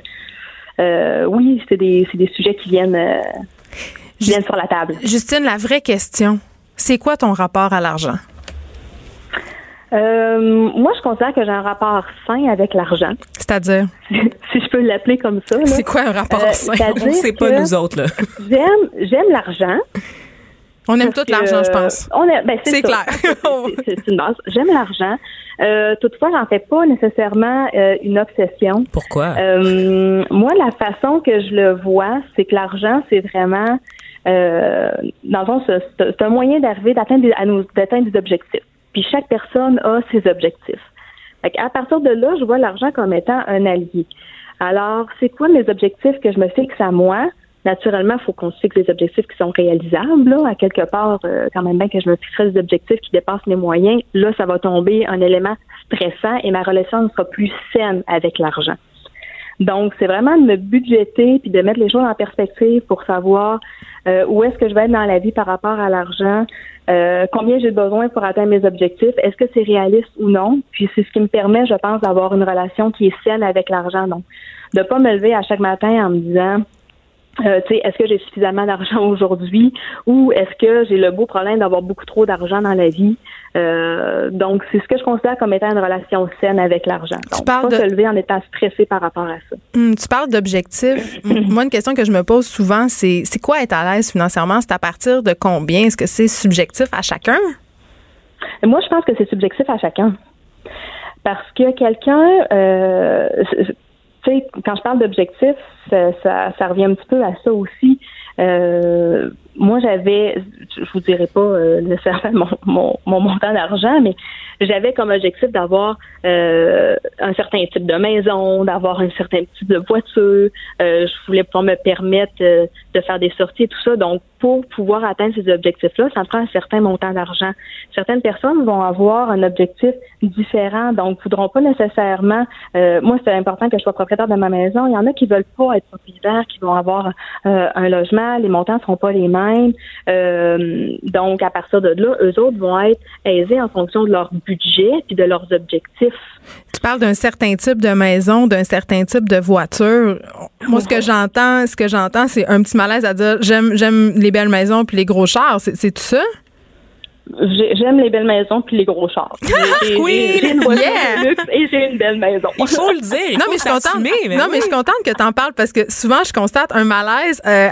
euh, oui, c'est des c'est des sujets qui viennent euh, qui viennent sur la table. Justine, la vraie question, c'est quoi ton rapport à l'argent? Euh, moi, je considère que j'ai un rapport sain avec l'argent. C'est-à-dire? si je peux l'appeler comme ça. C'est quoi un rapport Euh, sain? On sait pas, nous autres, là. J'aime, j'aime l'argent. On aime tout l'argent, je pense. On a- ben, c'est clair. C'est- c'est une base. J'aime l'argent. Euh, toutefois, j'en fais pas nécessairement euh, une obsession. Pourquoi? Euh, moi, la façon que je le vois, c'est que l'argent, c'est vraiment, euh, dans le fond, c'est c'est un moyen d'arriver d'atteindre des, à nos- d'atteindre des objectifs. Puis chaque personne a ses objectifs. Fait à partir de là, je vois l'argent comme étant un allié. Alors, c'est quoi mes objectifs que je me fixe à moi? Naturellement, il faut qu'on se fixe des objectifs qui sont réalisables. Là. À quelque part, euh, quand même bien que je me fixerai des objectifs qui dépassent mes moyens, là, ça va tomber un élément stressant et ma relation ne sera plus saine avec l'argent. Donc, c'est vraiment de me budgéter puis de mettre les choses en perspective pour savoir euh, où est-ce que je vais être dans la vie par rapport à l'argent, euh, combien j'ai besoin pour atteindre mes objectifs, est-ce que c'est réaliste ou non? Puis c'est ce qui me permet, je pense, d'avoir une relation qui est saine avec l'argent. Donc, de pas me lever à chaque matin en me disant euh, tu est-ce que j'ai suffisamment d'argent aujourd'hui ou est-ce que j'ai le beau problème d'avoir beaucoup trop d'argent dans la vie? Euh, donc, c'est ce que je considère comme étant une relation saine avec l'argent. Donc, parles pas de- se lever en étant stressé par rapport à ça. Hum, tu parles d'objectifs. Moi, une question que je me pose souvent, c'est c'est quoi être à l'aise financièrement? C'est à partir de combien? Est-ce que c'est subjectif à chacun? Moi, je pense que c'est subjectif à chacun. Parce que quelqu'un, euh, tu sais, quand je parle d'objectif, ça, ça, ça revient un petit peu à ça aussi. Euh, moi, j'avais, je vous dirais pas euh, nécessairement mon, mon, mon montant d'argent, mais j'avais comme objectif d'avoir euh, un certain type de maison, d'avoir un certain type de voiture. Euh, je voulais pouvoir me permettre euh, de faire des sorties et tout ça. Donc, pour pouvoir atteindre ces objectifs-là, ça prend un certain montant d'argent. Certaines personnes vont avoir un objectif différent, donc voudront pas nécessairement. euh, moi, c'est important que je sois propriétaire de ma maison. Il y en a qui veulent pas être propriétaires, qui vont avoir euh, un logement. Les montants seront pas les mêmes. Euh, donc, à partir de là, eux autres vont être aisés en fonction de leur budget puis de leurs objectifs. Tu parles d'un certain type de maison, d'un certain type de voiture. Moi, ce que j'entends, ce que j'entends, c'est un petit malaise à dire j'aime, j'aime les belles maisons puis les gros chars. C'est, c'est tout ça? J'ai- J'aime les belles maisons puis les gros chars. J'ai- j'ai- Queen! J'ai une voiture Yeah! de luxe et j'ai une belle maison. Il faut le dire. non, mais je suis contente. mais non, oui. mais je suis contente que tu en parles parce que souvent, je constate un malaise. Euh,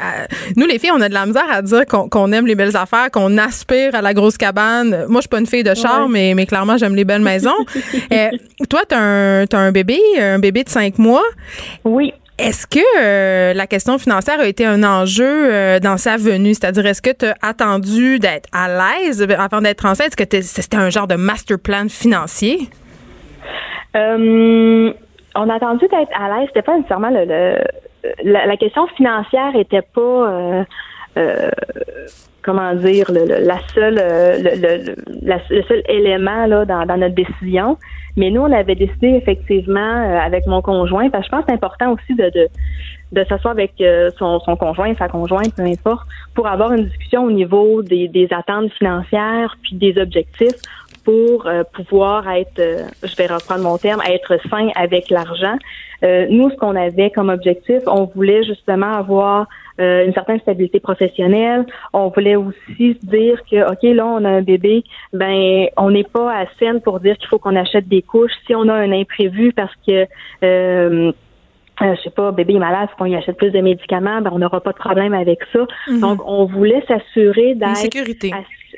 nous, les filles, on a de la misère à dire qu'on, aime les belles affaires, qu'on aspire à la grosse cabane. Moi, je suis pas une fille de char, mais, mais clairement, j'aime les belles maisons. Euh, toi, tu as un, t'as un bébé, un bébé de cinq mois. Oui. Est-ce que euh, la question financière a été un enjeu euh, dans sa venue? C'est-à-dire, est-ce que tu as attendu d'être à l'aise avant d'être enceinte? Est-ce que c'était un genre de master plan financier? Euh, on a attendu d'être à l'aise. C'était pas nécessairement le, le- la, la question financière était pas euh, comment dire le, le- la seule euh, le, le seul élément là dans, dans notre décision. Mais nous, on avait décidé effectivement euh, avec mon conjoint, parce que je pense que c'est important aussi de, de, de s'asseoir avec euh, son, son conjoint, sa conjointe, peu importe, pour avoir une discussion au niveau des, des attentes financières puis des objectifs pour euh, pouvoir être, euh, je vais reprendre mon terme, être sain avec l'argent. Euh, nous, ce qu'on avait comme objectif, on voulait justement avoir euh, une certaine stabilité professionnelle. On voulait aussi se dire que, OK, là, on a un bébé, ben, on n'est pas à scène pour dire qu'il faut qu'on achète des couches. Si on a un imprévu parce que euh, euh, je sais pas, bébé est malade, faut qu'on lui achète plus de médicaments, ben on n'aura pas de problème avec ça. Mhm. Donc, on voulait s'assurer d'être assez,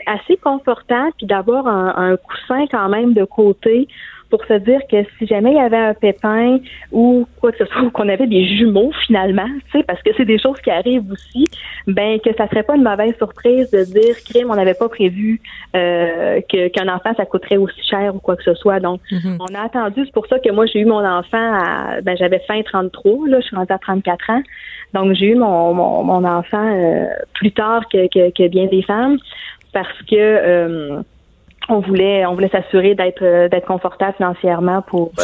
assez confortable puis d'avoir un, un coussin quand même de côté pour se dire que si jamais il y avait un pépin ou quoi que ce soit, ou qu'on avait des jumeaux finalement, tu sais, parce que c'est des choses qui arrivent aussi, ben que ça serait pas une mauvaise surprise de dire crime, on n'avait pas prévu euh, que qu'un enfant ça coûterait aussi cher ou quoi que ce soit. Donc Mhm. on a attendu, c'est pour ça que moi j'ai eu mon enfant à ben j'avais fin 33, là, je suis rendue à 34 ans. Donc j'ai eu mon, mon, mon enfant euh, plus tard que, que, que bien des femmes parce que euh, on voulait on voulait s'assurer d'être euh, d'être confortable financièrement pour euh,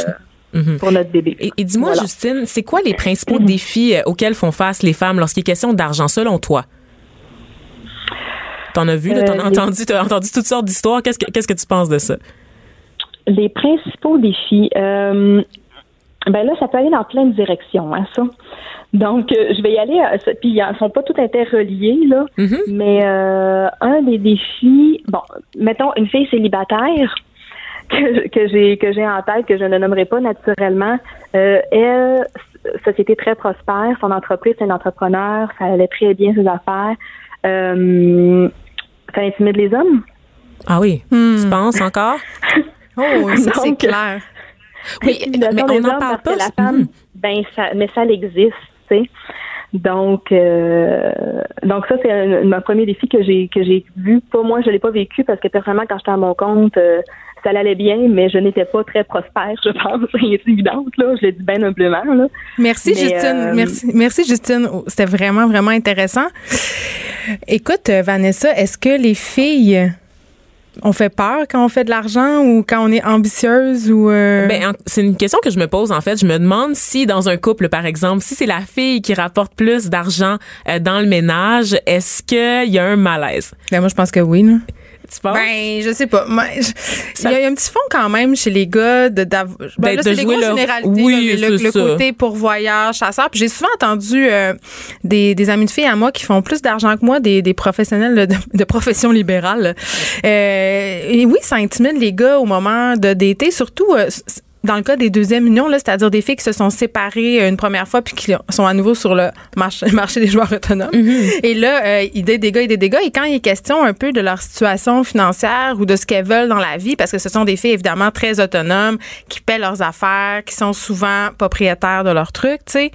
Mhm. pour notre bébé. Et, et dis-moi, Voilà. Justine, c'est quoi les principaux défis euh, auxquels font face les femmes lorsqu'il est question d'argent, selon toi? T'en as vu, là, t'en as Euh, les- entendu, t'as entendu toutes sortes d'histoires. Qu'est-ce que, qu'est-ce que tu penses de ça? Les principaux défis, euh, ben là, ça peut aller dans plein de directions, hein, ça. Donc, euh, je vais y aller, euh, puis ils sont pas tout interreliés, là, mais euh, un des défis, bon, mettons une fille célibataire, que, que j'ai que j'ai en tête, que je ne nommerai pas naturellement, euh, elle, société très prospère, son entreprise, c'est un entrepreneur, ça allait très bien ses affaires. Euh, ça intimide les hommes. Ah oui, Hmm. tu penses encore? Oh, ça, c'est clair. Oui, mais on n'en parle pas. que la femme, Mhm. ben ça, mais ça l'existe, tu sais. Donc, euh, donc ça c'est un, un premier défi que j'ai que j'ai vu. Pas moi, je l'ai pas vécu parce que personnellement, quand j'étais à mon compte, euh, ça allait bien, mais je n'étais pas très prospère, je pense, et évidente là. Je l'ai dit bien humblement là. Merci, Mais, Justine. euh, Merci, merci, Justine. Oh, C'était vraiment, vraiment intéressant. Écoute, Vanessa, est-ce que les filles ont fait peur quand on fait de l'argent ou quand on est ambitieuse ou. euh, Ben, en- c'est une question que je me pose en fait. Je me demande si dans un couple, par exemple, si c'est la fille qui rapporte plus d'argent euh, dans le ménage, est-ce qu'il y a un malaise? ben, moi, je pense que oui. Là. Tu penses? Ben, je sais pas. Ça- Il y a un petit fond quand même chez les gars de ben, Ben, là, de jouer leur- Oui, là, le, le ça. côté pourvoyeur, chasseur. Puis j'ai souvent entendu euh, des, des amis de filles à moi qui font plus d'argent que moi, des, des professionnels de, de profession libérale. Euh, et oui, ça intimide les gars au moment de d'été, surtout. euh, dans le cas des deuxièmes unions, c'est-à-dire des filles qui se sont séparées euh, une première fois puis qui sont à nouveau sur le marché, marché des joueurs autonomes. Et là, euh, ils datent des gars et des gars. Et quand il est question un peu de leur situation financière ou de ce qu'elles veulent dans la vie, parce que ce sont des filles évidemment très autonomes, qui paient leurs affaires, qui sont souvent propriétaires de leurs trucs, tu sais.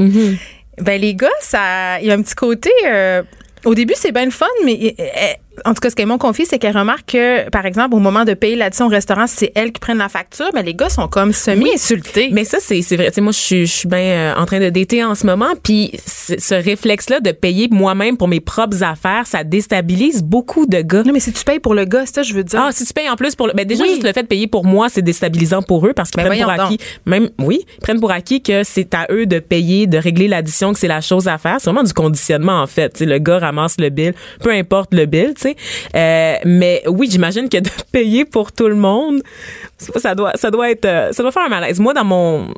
Ben les gars, ça, il y a un petit côté. euh, au début, c'est bien le fun, mais euh, euh, en tout cas, ce qu'elles m'ont confié, c'est qu'elles remarquent que, par exemple, au moment de payer l'addition au restaurant, si c'est elles qui prennent la facture, mais les gars sont comme semi-insultés. Mais ça, c'est vrai. Tu sais, moi, je suis, je suis bien euh, en train de dater en ce moment. Puis ce réflexe-là de payer moi-même pour mes propres affaires, ça déstabilise beaucoup de gars. Non, mais si tu payes pour le gars, ça, je veux dire. Ah, si tu payes en plus pour le, ben déjà Oui. juste le fait de payer pour moi, c'est déstabilisant pour eux parce qu'ils Ben prennent pour acquis, même oui, ils prennent pour acquis que c'est à eux de payer, de régler l'addition, que c'est la chose à faire. C'est vraiment du conditionnement en fait. Tu sais, le gars ramasse le bill, peu importe le bill, tu sais. Euh, mais oui, j'imagine que de payer pour tout le monde, ça- doit, ça doit être, euh, ça doit faire un malaise. Moi, dans mon,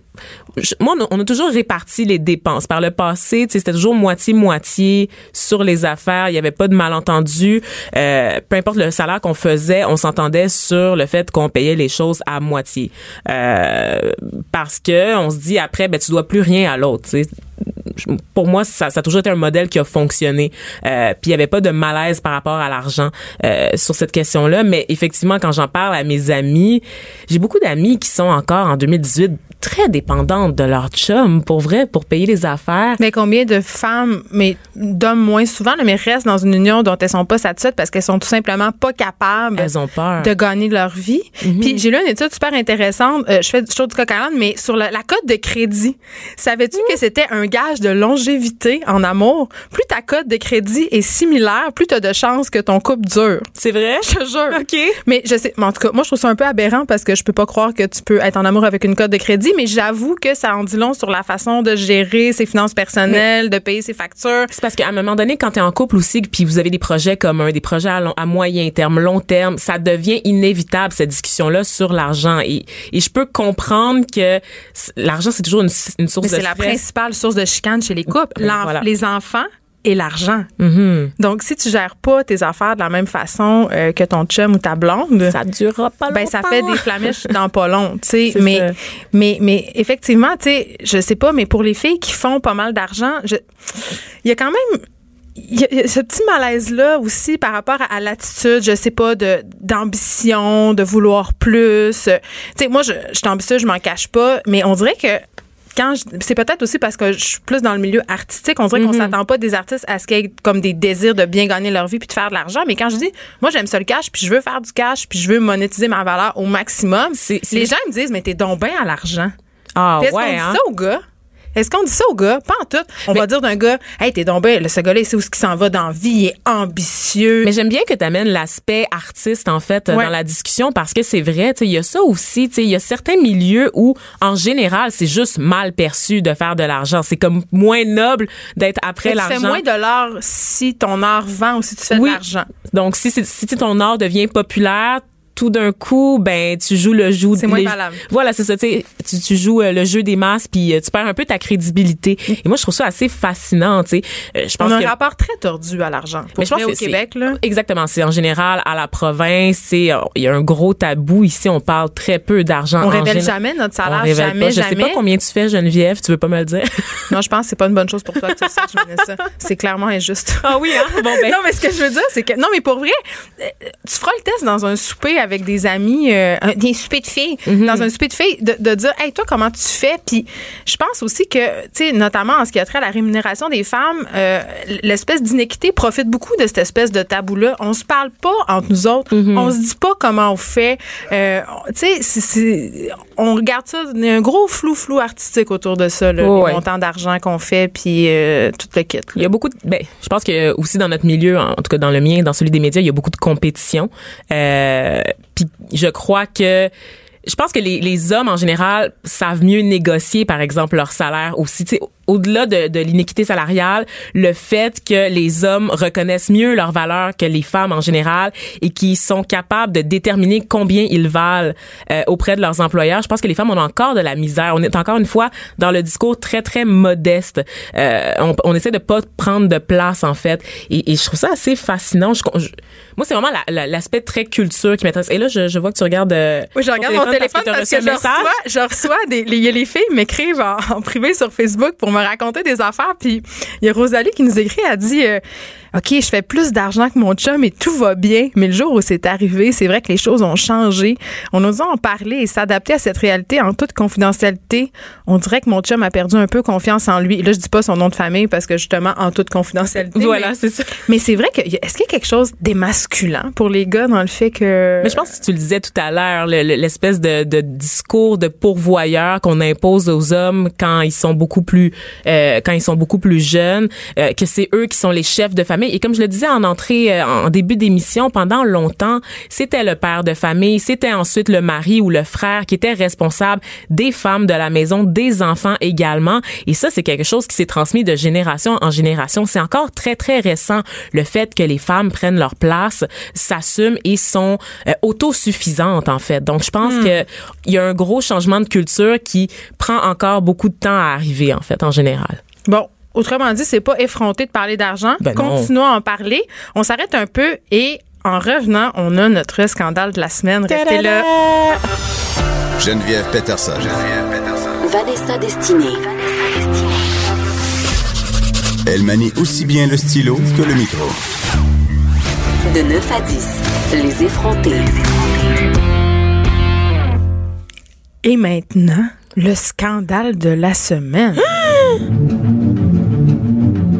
moi, on a- toujours réparti les dépenses. Par le passé, c'était toujours moitié-moitié sur les affaires. Il y avait pas de malentendu. Euh, peu importe le salaire qu'on faisait, on s'entendait sur le fait qu'on payait les choses à moitié. Parce que on se dit après, ben, tu dois plus rien à l'autre, pour moi, ça, ça a toujours été un modèle qui a fonctionné. Euh, puis il y avait pas de malaise par rapport à l'argent euh, sur cette question-là. Mais effectivement, quand j'en parle à mes amis, j'ai beaucoup d'amis qui sont encore en 2018 très dépendantes de leur chum, pour vrai, pour payer les affaires. Mais combien de femmes, mais d'hommes moins souvent, mais restent dans une union dont elles sont pas satisfaites parce qu'elles sont tout simplement pas capables Elles ont peur. de gagner leur vie. Puis j'ai lu une étude super intéressante. euh, je fais du show du coq mais sur la, la cote de crédit. Savais-tu que c'était un gage de longévité en amour? Plus ta cote de crédit est similaire, plus tu as de chances que ton couple dure. C'est vrai? Je te jure. OK. Mais je sais, mais en tout cas, moi, je trouve ça un peu aberrant parce que je peux pas croire que tu peux être en amour avec une cote de crédit, mais j'avoue que ça en dit long sur la façon de gérer ses finances personnelles, de payer ses factures. C'est parce qu'à un moment donné, quand tu es en couple aussi, puis vous avez des projets communs, des projets à, long- à moyen terme, long terme, ça devient inévitable cette discussion-là sur l'argent. Et, et je peux comprendre que l'argent c'est toujours une, une source Mais de c'est la principale source de chicane chez les couples. L'enf- voilà. Les enfants et l'argent. Mhm. Donc, si tu gères pas tes affaires de la même façon euh, que ton chum ou ta blonde, Ça durera pas longtemps. ben ça fait des flamèches dans pas long, tu sais. Mais, ça. mais, mais effectivement, tu sais, je sais pas, mais pour les filles qui font pas mal d'argent, il y a quand même il y a- ce petit malaise-là aussi par rapport à, à l'attitude, je sais pas, de d'ambition, de vouloir plus. Tu sais, moi, je, je suis ambitieuse, je m'en cache pas, mais on dirait que quand c'est peut-être aussi parce que je suis plus dans le milieu artistique, on dirait qu'on s'attend pas des artistes à ce qu'ils aient comme des désirs de bien gagner leur vie puis de faire de l'argent. Mais quand je dis, moi j'aime ça le cash, puis je veux faire du cash, puis je veux monétiser ma valeur au maximum, les gens me disent, mais t'es donc bien à l'argent. Ah ouais, dit hein? ça aux gars? Est-ce qu'on dit ça aux gars? Pas en tout. On Mais- va dire d'un gars, hey, t'es donc là, ce gars-là, il sait où ce qu'il s'en va dans la vie, il est ambitieux. Mais j'aime bien que tu amènes l'aspect artiste en fait Ouais. dans la discussion parce que c'est vrai, tu sais, il y a ça aussi, tu sais, il y a certains milieux où en général, c'est juste mal perçu de faire de l'argent, c'est comme moins noble d'être après Mais tu fais l'argent. moins de l'art si ton art vend ou si tu fais Oui. de l'argent. Donc si c'est- si ton art devient populaire, tout d'un coup, ben tu joues le jeu. C'est moins valable. Voilà, c'est ça. Tu, sais, tu joues euh, le jeu des masses, puis euh, tu perds un peu ta crédibilité. Et moi, je trouve ça assez fascinant. Tu sais, Euh, je On pense a un que rapport très tordu à l'argent. Mais je pense au Québec, là. Exactement. C'est en général à la province. C'est il y a un gros tabou ici. On parle très peu d'argent. On révèle jamais notre On salaire, révèle jamais, pas. Je sais jamais. pas combien tu fais, Geneviève. Tu veux pas me le dire? Non, je pense que c'est pas une bonne chose pour toi que tu saches, Vanessa. C'est clairement injuste. Ah oui, hein? Bon ben. Non, mais ce que je veux dire, c'est que non, mais pour vrai, tu feras le test dans un souper avec des amis, euh, un- des soupers de filles, Mhm. dans un souper de filles, de, de dire, hey, toi, comment tu fais? Puis, je pense aussi que, tu sais, notamment en ce qui a trait à la rémunération des femmes, euh, l'espèce d'inéquité profite beaucoup de cette espèce de tabou-là. On se parle pas entre nous autres, Mhm. on se dit pas comment on fait. Euh, tu sais, on regarde ça, il y a un gros flou flou artistique autour de ça, là, Ouais, les ouais. montants d'argent qu'on fait, puis tout le kit. là. Il y a beaucoup de, ben, je pense que aussi dans notre milieu, en tout cas dans le mien, dans celui des médias, il y a beaucoup de compétition. Euh, Puis je crois que je pense que les, les hommes en général savent mieux négocier, par exemple, leur salaire aussi. Tu sais, au-delà de, de l'inéquité salariale, le fait que les hommes reconnaissent mieux leur valeur que les femmes en général et qui sont capables de déterminer combien ils valent euh, auprès de leurs employeurs. Je pense que les femmes ont encore de la misère. On est encore une fois dans le discours très très modeste. Euh, on, on essaie de pas prendre de place en fait. Et, et je trouve ça assez fascinant. Je- je- moi, c'est vraiment la- la- l'aspect très culture qui m'intéresse. Et là, je, je vois que tu regardes. euh, Oui, je regarde mon téléphone parce que, je reçois, je reçois des, les, les filles m'écrivent en, en privé sur Facebook pour me raconter des affaires. Puis il y a Rosalie qui nous écrit, elle dit euh, OK, je fais plus d'argent que mon chum et tout va bien. Mais le jour où c'est arrivé, c'est vrai que les choses ont changé. On ose en parler et s'adapter à cette réalité en toute confidentialité. On dirait que mon chum a perdu un peu confiance en lui. Et là, je dis pas son nom de famille parce que justement, en toute confidentialité. Voilà, c'est ça. Mais c'est vrai que est-ce qu'il y a quelque chose d'émasculant pour les gars dans le fait que Mais je pense que tu le disais tout à l'heure, le- le- l'espèce de, de discours de pourvoyeur qu'on impose aux hommes quand ils sont beaucoup plus euh, quand ils sont beaucoup plus jeunes, euh, que c'est eux qui sont les chefs de famille. Et comme je le disais en entrée, euh, en début d'émission, pendant longtemps, c'était le père de famille, c'était ensuite le mari ou le frère qui était responsable des femmes de la maison, des enfants également. Et ça, c'est quelque chose qui s'est transmis de génération en génération. C'est encore très très récent le fait que les femmes prennent leur place, s'assument et sont euh, autosuffisantes en fait. Donc je pense Hmm. que il y a un gros changement de culture qui prend encore beaucoup de temps à arriver en fait en général. Bon, autrement dit, c'est pas effronté de parler d'argent. Ben non. Continuons à en parler. On s'arrête un peu et en revenant, on a notre scandale de la semaine. Restez là. Geneviève Peterson. Geneviève Peterson. Vanessa Destinée. Elle manie aussi bien le stylo que le micro. De 9 à 10, les effrontés. Et maintenant, le scandale de la semaine.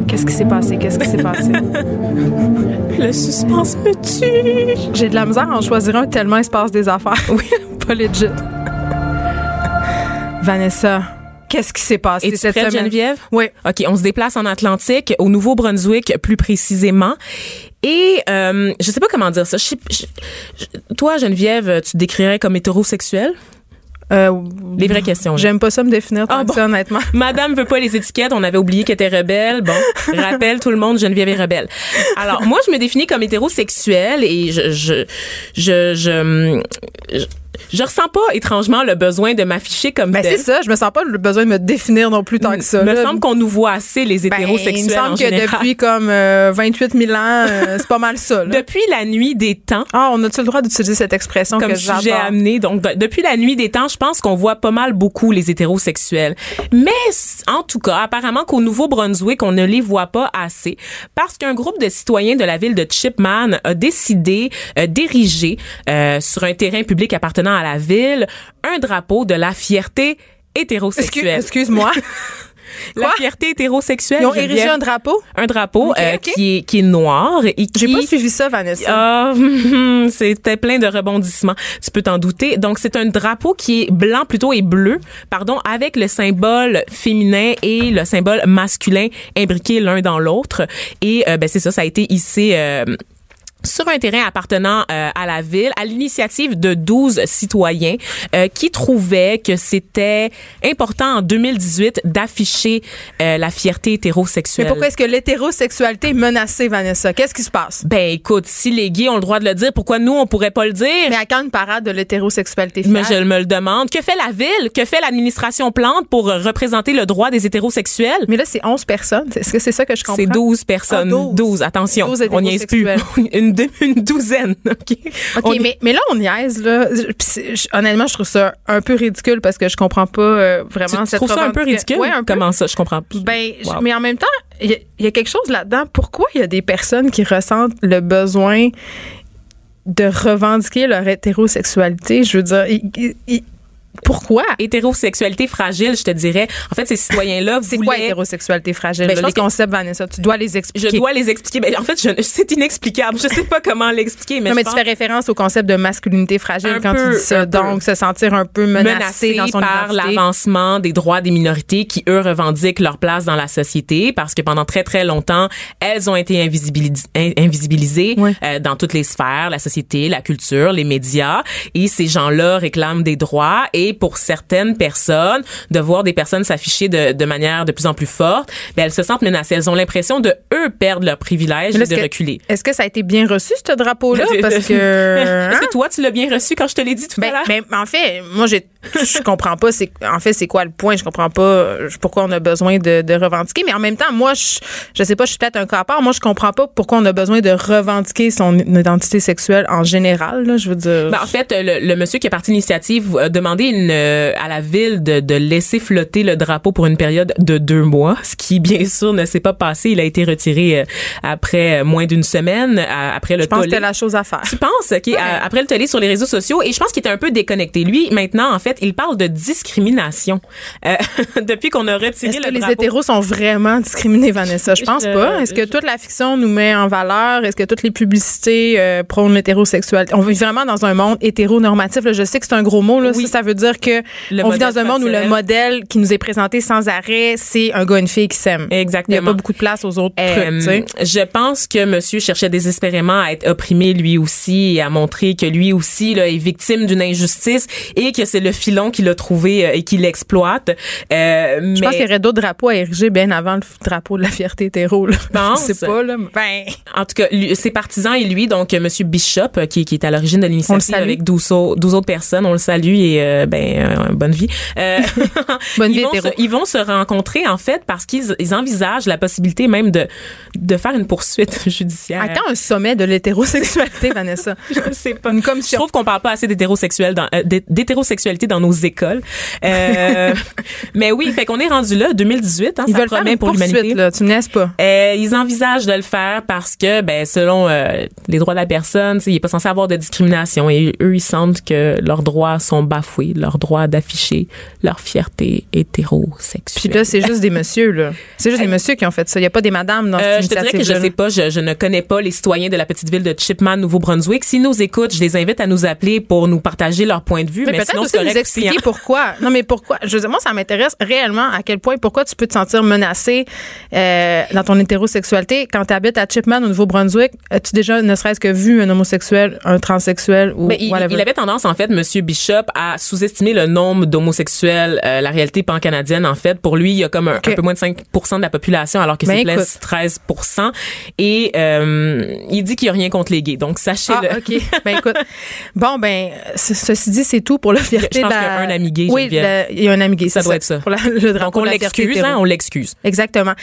Qu'est-ce qui s'est passé? Qu'est-ce qui s'est passé? Le suspense me tue. J'ai de la misère à en choisir un tellement il se passe des affaires. Oui, pas legit. Vanessa, qu'est-ce qui s'est passé Es-tu cette prête, semaine? Geneviève? Oui. OK, on se déplace en Atlantique, au Nouveau-Brunswick plus précisément. Et euh, je sais pas comment dire ça. Je sais- je- je- toi, Geneviève, tu te décrirais comme hétérosexuelle? Euh, Les vraies questions. J'aime pas ça me définir tant Ah, bon. ça, honnêtement. Madame veut pas les étiquettes. On avait oublié qu'elle était rebelle. Bon, rappelle tout le monde, Geneviève est rebelle. Alors, moi, je me définis comme hétérosexuelle et je, je, je, je, je, je ressens pas étrangement le besoin de m'afficher comme Ben, c'est ça. Je me sens pas le besoin de me définir non plus tant que ça. Il me là. semble qu'on nous voit assez les Ben, hétérosexuels il me semble en que général. depuis comme euh, 28 000 ans, euh, c'est pas mal ça. là. Depuis la nuit des temps, Ah, on a-tu le droit d'utiliser cette expression comme que j'adore? amené. Donc, de- depuis la nuit des temps, je pense qu'on voit pas mal beaucoup les hétérosexuels. Mais, en tout cas, apparemment qu'au Nouveau-Brunswick, on ne les voit pas assez parce qu'un groupe de citoyens de la ville de Chipman a décidé euh, d'ériger euh, sur un terrain public appartenant à la ville un drapeau de la fierté hétérosexuelle. Excuse-moi. la Quoi? fierté hétérosexuelle. Ils ont érigé un drapeau? un drapeau euh, qui est qui est noir et qui J'ai pas suivi ça, Vanessa. ah, c'était plein de rebondissements. Tu peux t'en douter. Donc, c'est un drapeau qui est blanc plutôt et bleu, pardon, avec le symbole féminin et le symbole masculin imbriqués l'un dans l'autre. Et euh, ben c'est ça, ça a été hissé. Euh, sur un terrain appartenant euh, à la ville à l'initiative de 12 citoyens euh, qui trouvaient que c'était important en 2018 d'afficher euh, la fierté hétérosexuelle. Mais pourquoi est-ce que l'hétérosexualité est menacée, Vanessa? Qu'est-ce qui se passe? Ben écoute, si les gays ont le droit de le dire, pourquoi nous on pourrait pas le dire? Mais à quand une parade de l'hétérosexualité? Mais je me le demande. Que fait la ville? Que fait l'administration Plante pour représenter le droit des hétérosexuels? Mais là, c'est 11 personnes. Est-ce que c'est ça que je comprends? C'est 12 personnes. Ah, 12. 12. attention. 12 on n'y est plus. une, une douzaine. OK? OK, On est- mais, là, on niaise, là. Honnêtement, je trouve ça un peu ridicule parce que je comprends pas euh, tu, vraiment tu cette trouves ça un peu ridicule? Ouais, un peu. Comment ça? Je comprends. Ben, je- Wow. mais en même temps, il y, a- il y a quelque chose là-dedans. Pourquoi il y a des personnes qui ressentent le besoin de revendiquer leur hétérosexualité? Je veux dire, pourquoi? Hétérosexualité fragile, je te dirais. En fait, ces citoyens-là C'est quoi voulaient- hétérosexualité fragile? Ben, je les que- concepts, Vanessa, tu dois les expliquer. Je dois les expliquer. Ben, en fait, je- c'est inexplicable. Je sais pas comment l'expliquer, mais, non, je mais pense- tu fais référence au concept de masculinité fragile Un quand peu, tu dis ça. peu. Donc, se sentir un peu menacé, menacés dans son par l'avancement des droits des minorités qui, eux, revendiquent leur place dans la société parce que pendant très, très longtemps, elles ont été invisibilis- in- invisibilisées Ouais. euh, dans toutes les sphères, la société, la culture, les médias. Et ces gens-là réclament des droits. Et pour certaines personnes, de voir des personnes s'afficher de, de manière de plus en plus forte, ben, elles se sentent menacées. Elles ont l'impression de, eux, perdre Mais là, et de que- reculer. Est-ce que ça a été bien reçu, ce drapeau-là? Parce que. Est-ce hein? que toi, tu l'as bien reçu quand je te l'ai dit tout à Ben, l'heure? ben, en fait, moi, j'ai, je comprends pas. C'est, en fait, c'est quoi le point? Je comprends pas pourquoi on a besoin de, de revendiquer. Mais en même temps, moi, je, je sais pas, je suis peut-être un cas à part. Moi, je comprends pas pourquoi on a besoin de revendiquer son identité sexuelle en général. Là, je veux dire. Ben, en fait, le, le monsieur qui a parti l'initiative a demandé une, euh, à la ville de, de laisser flotter le drapeau pour une période de deux mois, ce qui, bien sûr, ne s'est pas passé. Il a été retiré euh, après euh, moins d'une semaine, après le je pense que c'était la chose à faire. Tu penses, OK, à- après le tollé sur les réseaux sociaux, et je pense qu'il était un peu déconnecté. Lui, maintenant, en fait, il parle de discrimination. Euh, depuis qu'on a retiré Est-ce le que les drapeau. hétéros sont vraiment discriminés, Vanessa? Je pense Je- pas. Est-ce que je- toute la fiction nous met en valeur? Est-ce que toutes les publicités euh, prônent l'hétérosexualité? On vit vraiment dans un monde hétéronormatif. Là. Je sais que c'est un gros mot. Là. Oui. Ça, ça veut dire que Le on vit dans un monde où le modèle qui nous est présenté sans arrêt, c'est un gars et une fille qui s'aiment. Il n'y a Exactement. pas beaucoup de place aux autres Euh, trucs. tu sais. je pense que monsieur cherchait désespérément à être opprimé lui aussi et à montrer que lui aussi là, est victime d'une injustice et que c'est le filon qu'il a trouvé euh, et qu'il exploite. Euh, Je pense qu'il y aurait d'autres drapeaux à ériger bien avant le drapeau de la fierté hétéro. Là. penses? Je sais pas. Là. Ben, En tout cas, lui- ses partisans et lui, donc euh, Monsieur Bishop, qui, qui est à l'origine de l'initiative avec 12, au- 12 autres personnes, on le salue et euh, ben euh, bonne vie. Euh, Bonne ils vie vont se, ils vont se rencontrer en fait parce qu'ils ils envisagent la possibilité même de de faire une poursuite judiciaire. attends un sommet de l'hétérosexualité, Vanessa. Je sais pas. Une Je commission. trouve qu'on parle pas assez d'hétérosexuel dans euh, d'hé- d'hétérosexualité dans nos écoles. Euh, mais oui, fait qu'on est rendu là 2018 hein, Ils ça veulent faire promet une pour l'humanité. là. Tu me pas. Euh, ils envisagent de le faire parce que, ben, selon euh, les droits de la personne, il est pas censé avoir de discrimination et eux, ils sentent que leurs droits sont bafoués, leur droit d'afficher leur fierté hétérosexuelle. Puis là, c'est juste des messieurs, là. C'est juste des messieurs qui ont fait ça. Il n'y a pas des madames dans Euh, cette je te dirais que je initiative-là. sais pas, je, je ne connais pas les citoyens de la petite ville de Chipman, Nouveau-Brunswick. S'ils nous écoutent, je les invite à nous appeler pour nous partager leur point de vue. Mais, Mais, peut-être aussi nous expliquer hein. pourquoi. Non, mais pourquoi? Je veux dire, moi, ça m'intéresse réellement à quel point, pourquoi tu peux te sentir menacé euh, dans ton hétérosexualité quand tu habites à Chipman, au Nouveau-Brunswick. As-tu déjà, ne serait-ce que vu un homosexuel, un transsexuel ou Mais il, whatever? il avait tendance, en fait, Monsieur Bishop, à sous-estimer le nombre d'homosexuels, euh, la réalité pan-canadienne, en fait. Pour lui, il y a comme un, peu moins de 5 de la population, alors que Ben, c'est écoute. 13 Et euh, il dit qu'il n'y a rien contre les gays. Donc, sachez-le. Ah, OK. Ben, écoute. Bon, ben, ce- ceci dit, c'est tout pour la fierté Je pense de la... qu'il y a un ami gay, Oui, il y a un ami gay, Ça c'est doit être ça. Pour la- le Donc, on l'excuse, hein, on l'excuse. Exactement.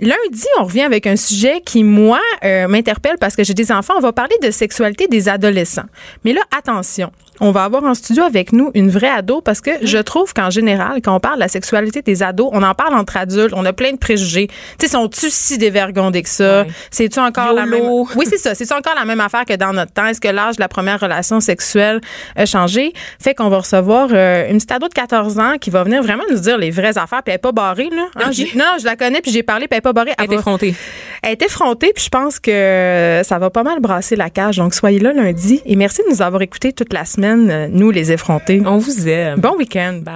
Lundi, on revient avec un sujet qui, moi, euh, m'interpelle parce que j'ai des enfants. On va parler de sexualité des adolescents. Mais là, attention, on va avoir en studio avec nous une vraie ado parce que je trouve qu'en général, quand on parle de la sexualité des ados, on en parle entre adultes, on a plein de préjugés. Tu sais, sont-tu si dévergondés que ça? Ouais. C'est-tu encore la même... Oui, c'est ça. C'est encore la même affaire que dans notre temps? Est-ce que l'âge de la première relation sexuelle a changé? Fait qu'on va recevoir euh, une petite ado de 14 ans qui va venir vraiment nous dire les vraies affaires. Puis elle est pas barrée, là. Hein, Non, je la connais, puis j'ai parlé, puis elle est pas barrée. Elle est va- effrontée. Elle est effrontée, puis je pense que ça va pas mal brasser la cage. Donc, soyez là lundi. Et merci de nous avoir écoutés toute la semaine, euh, nous, les effrontés. On vous aime. Bon week-end. Bye.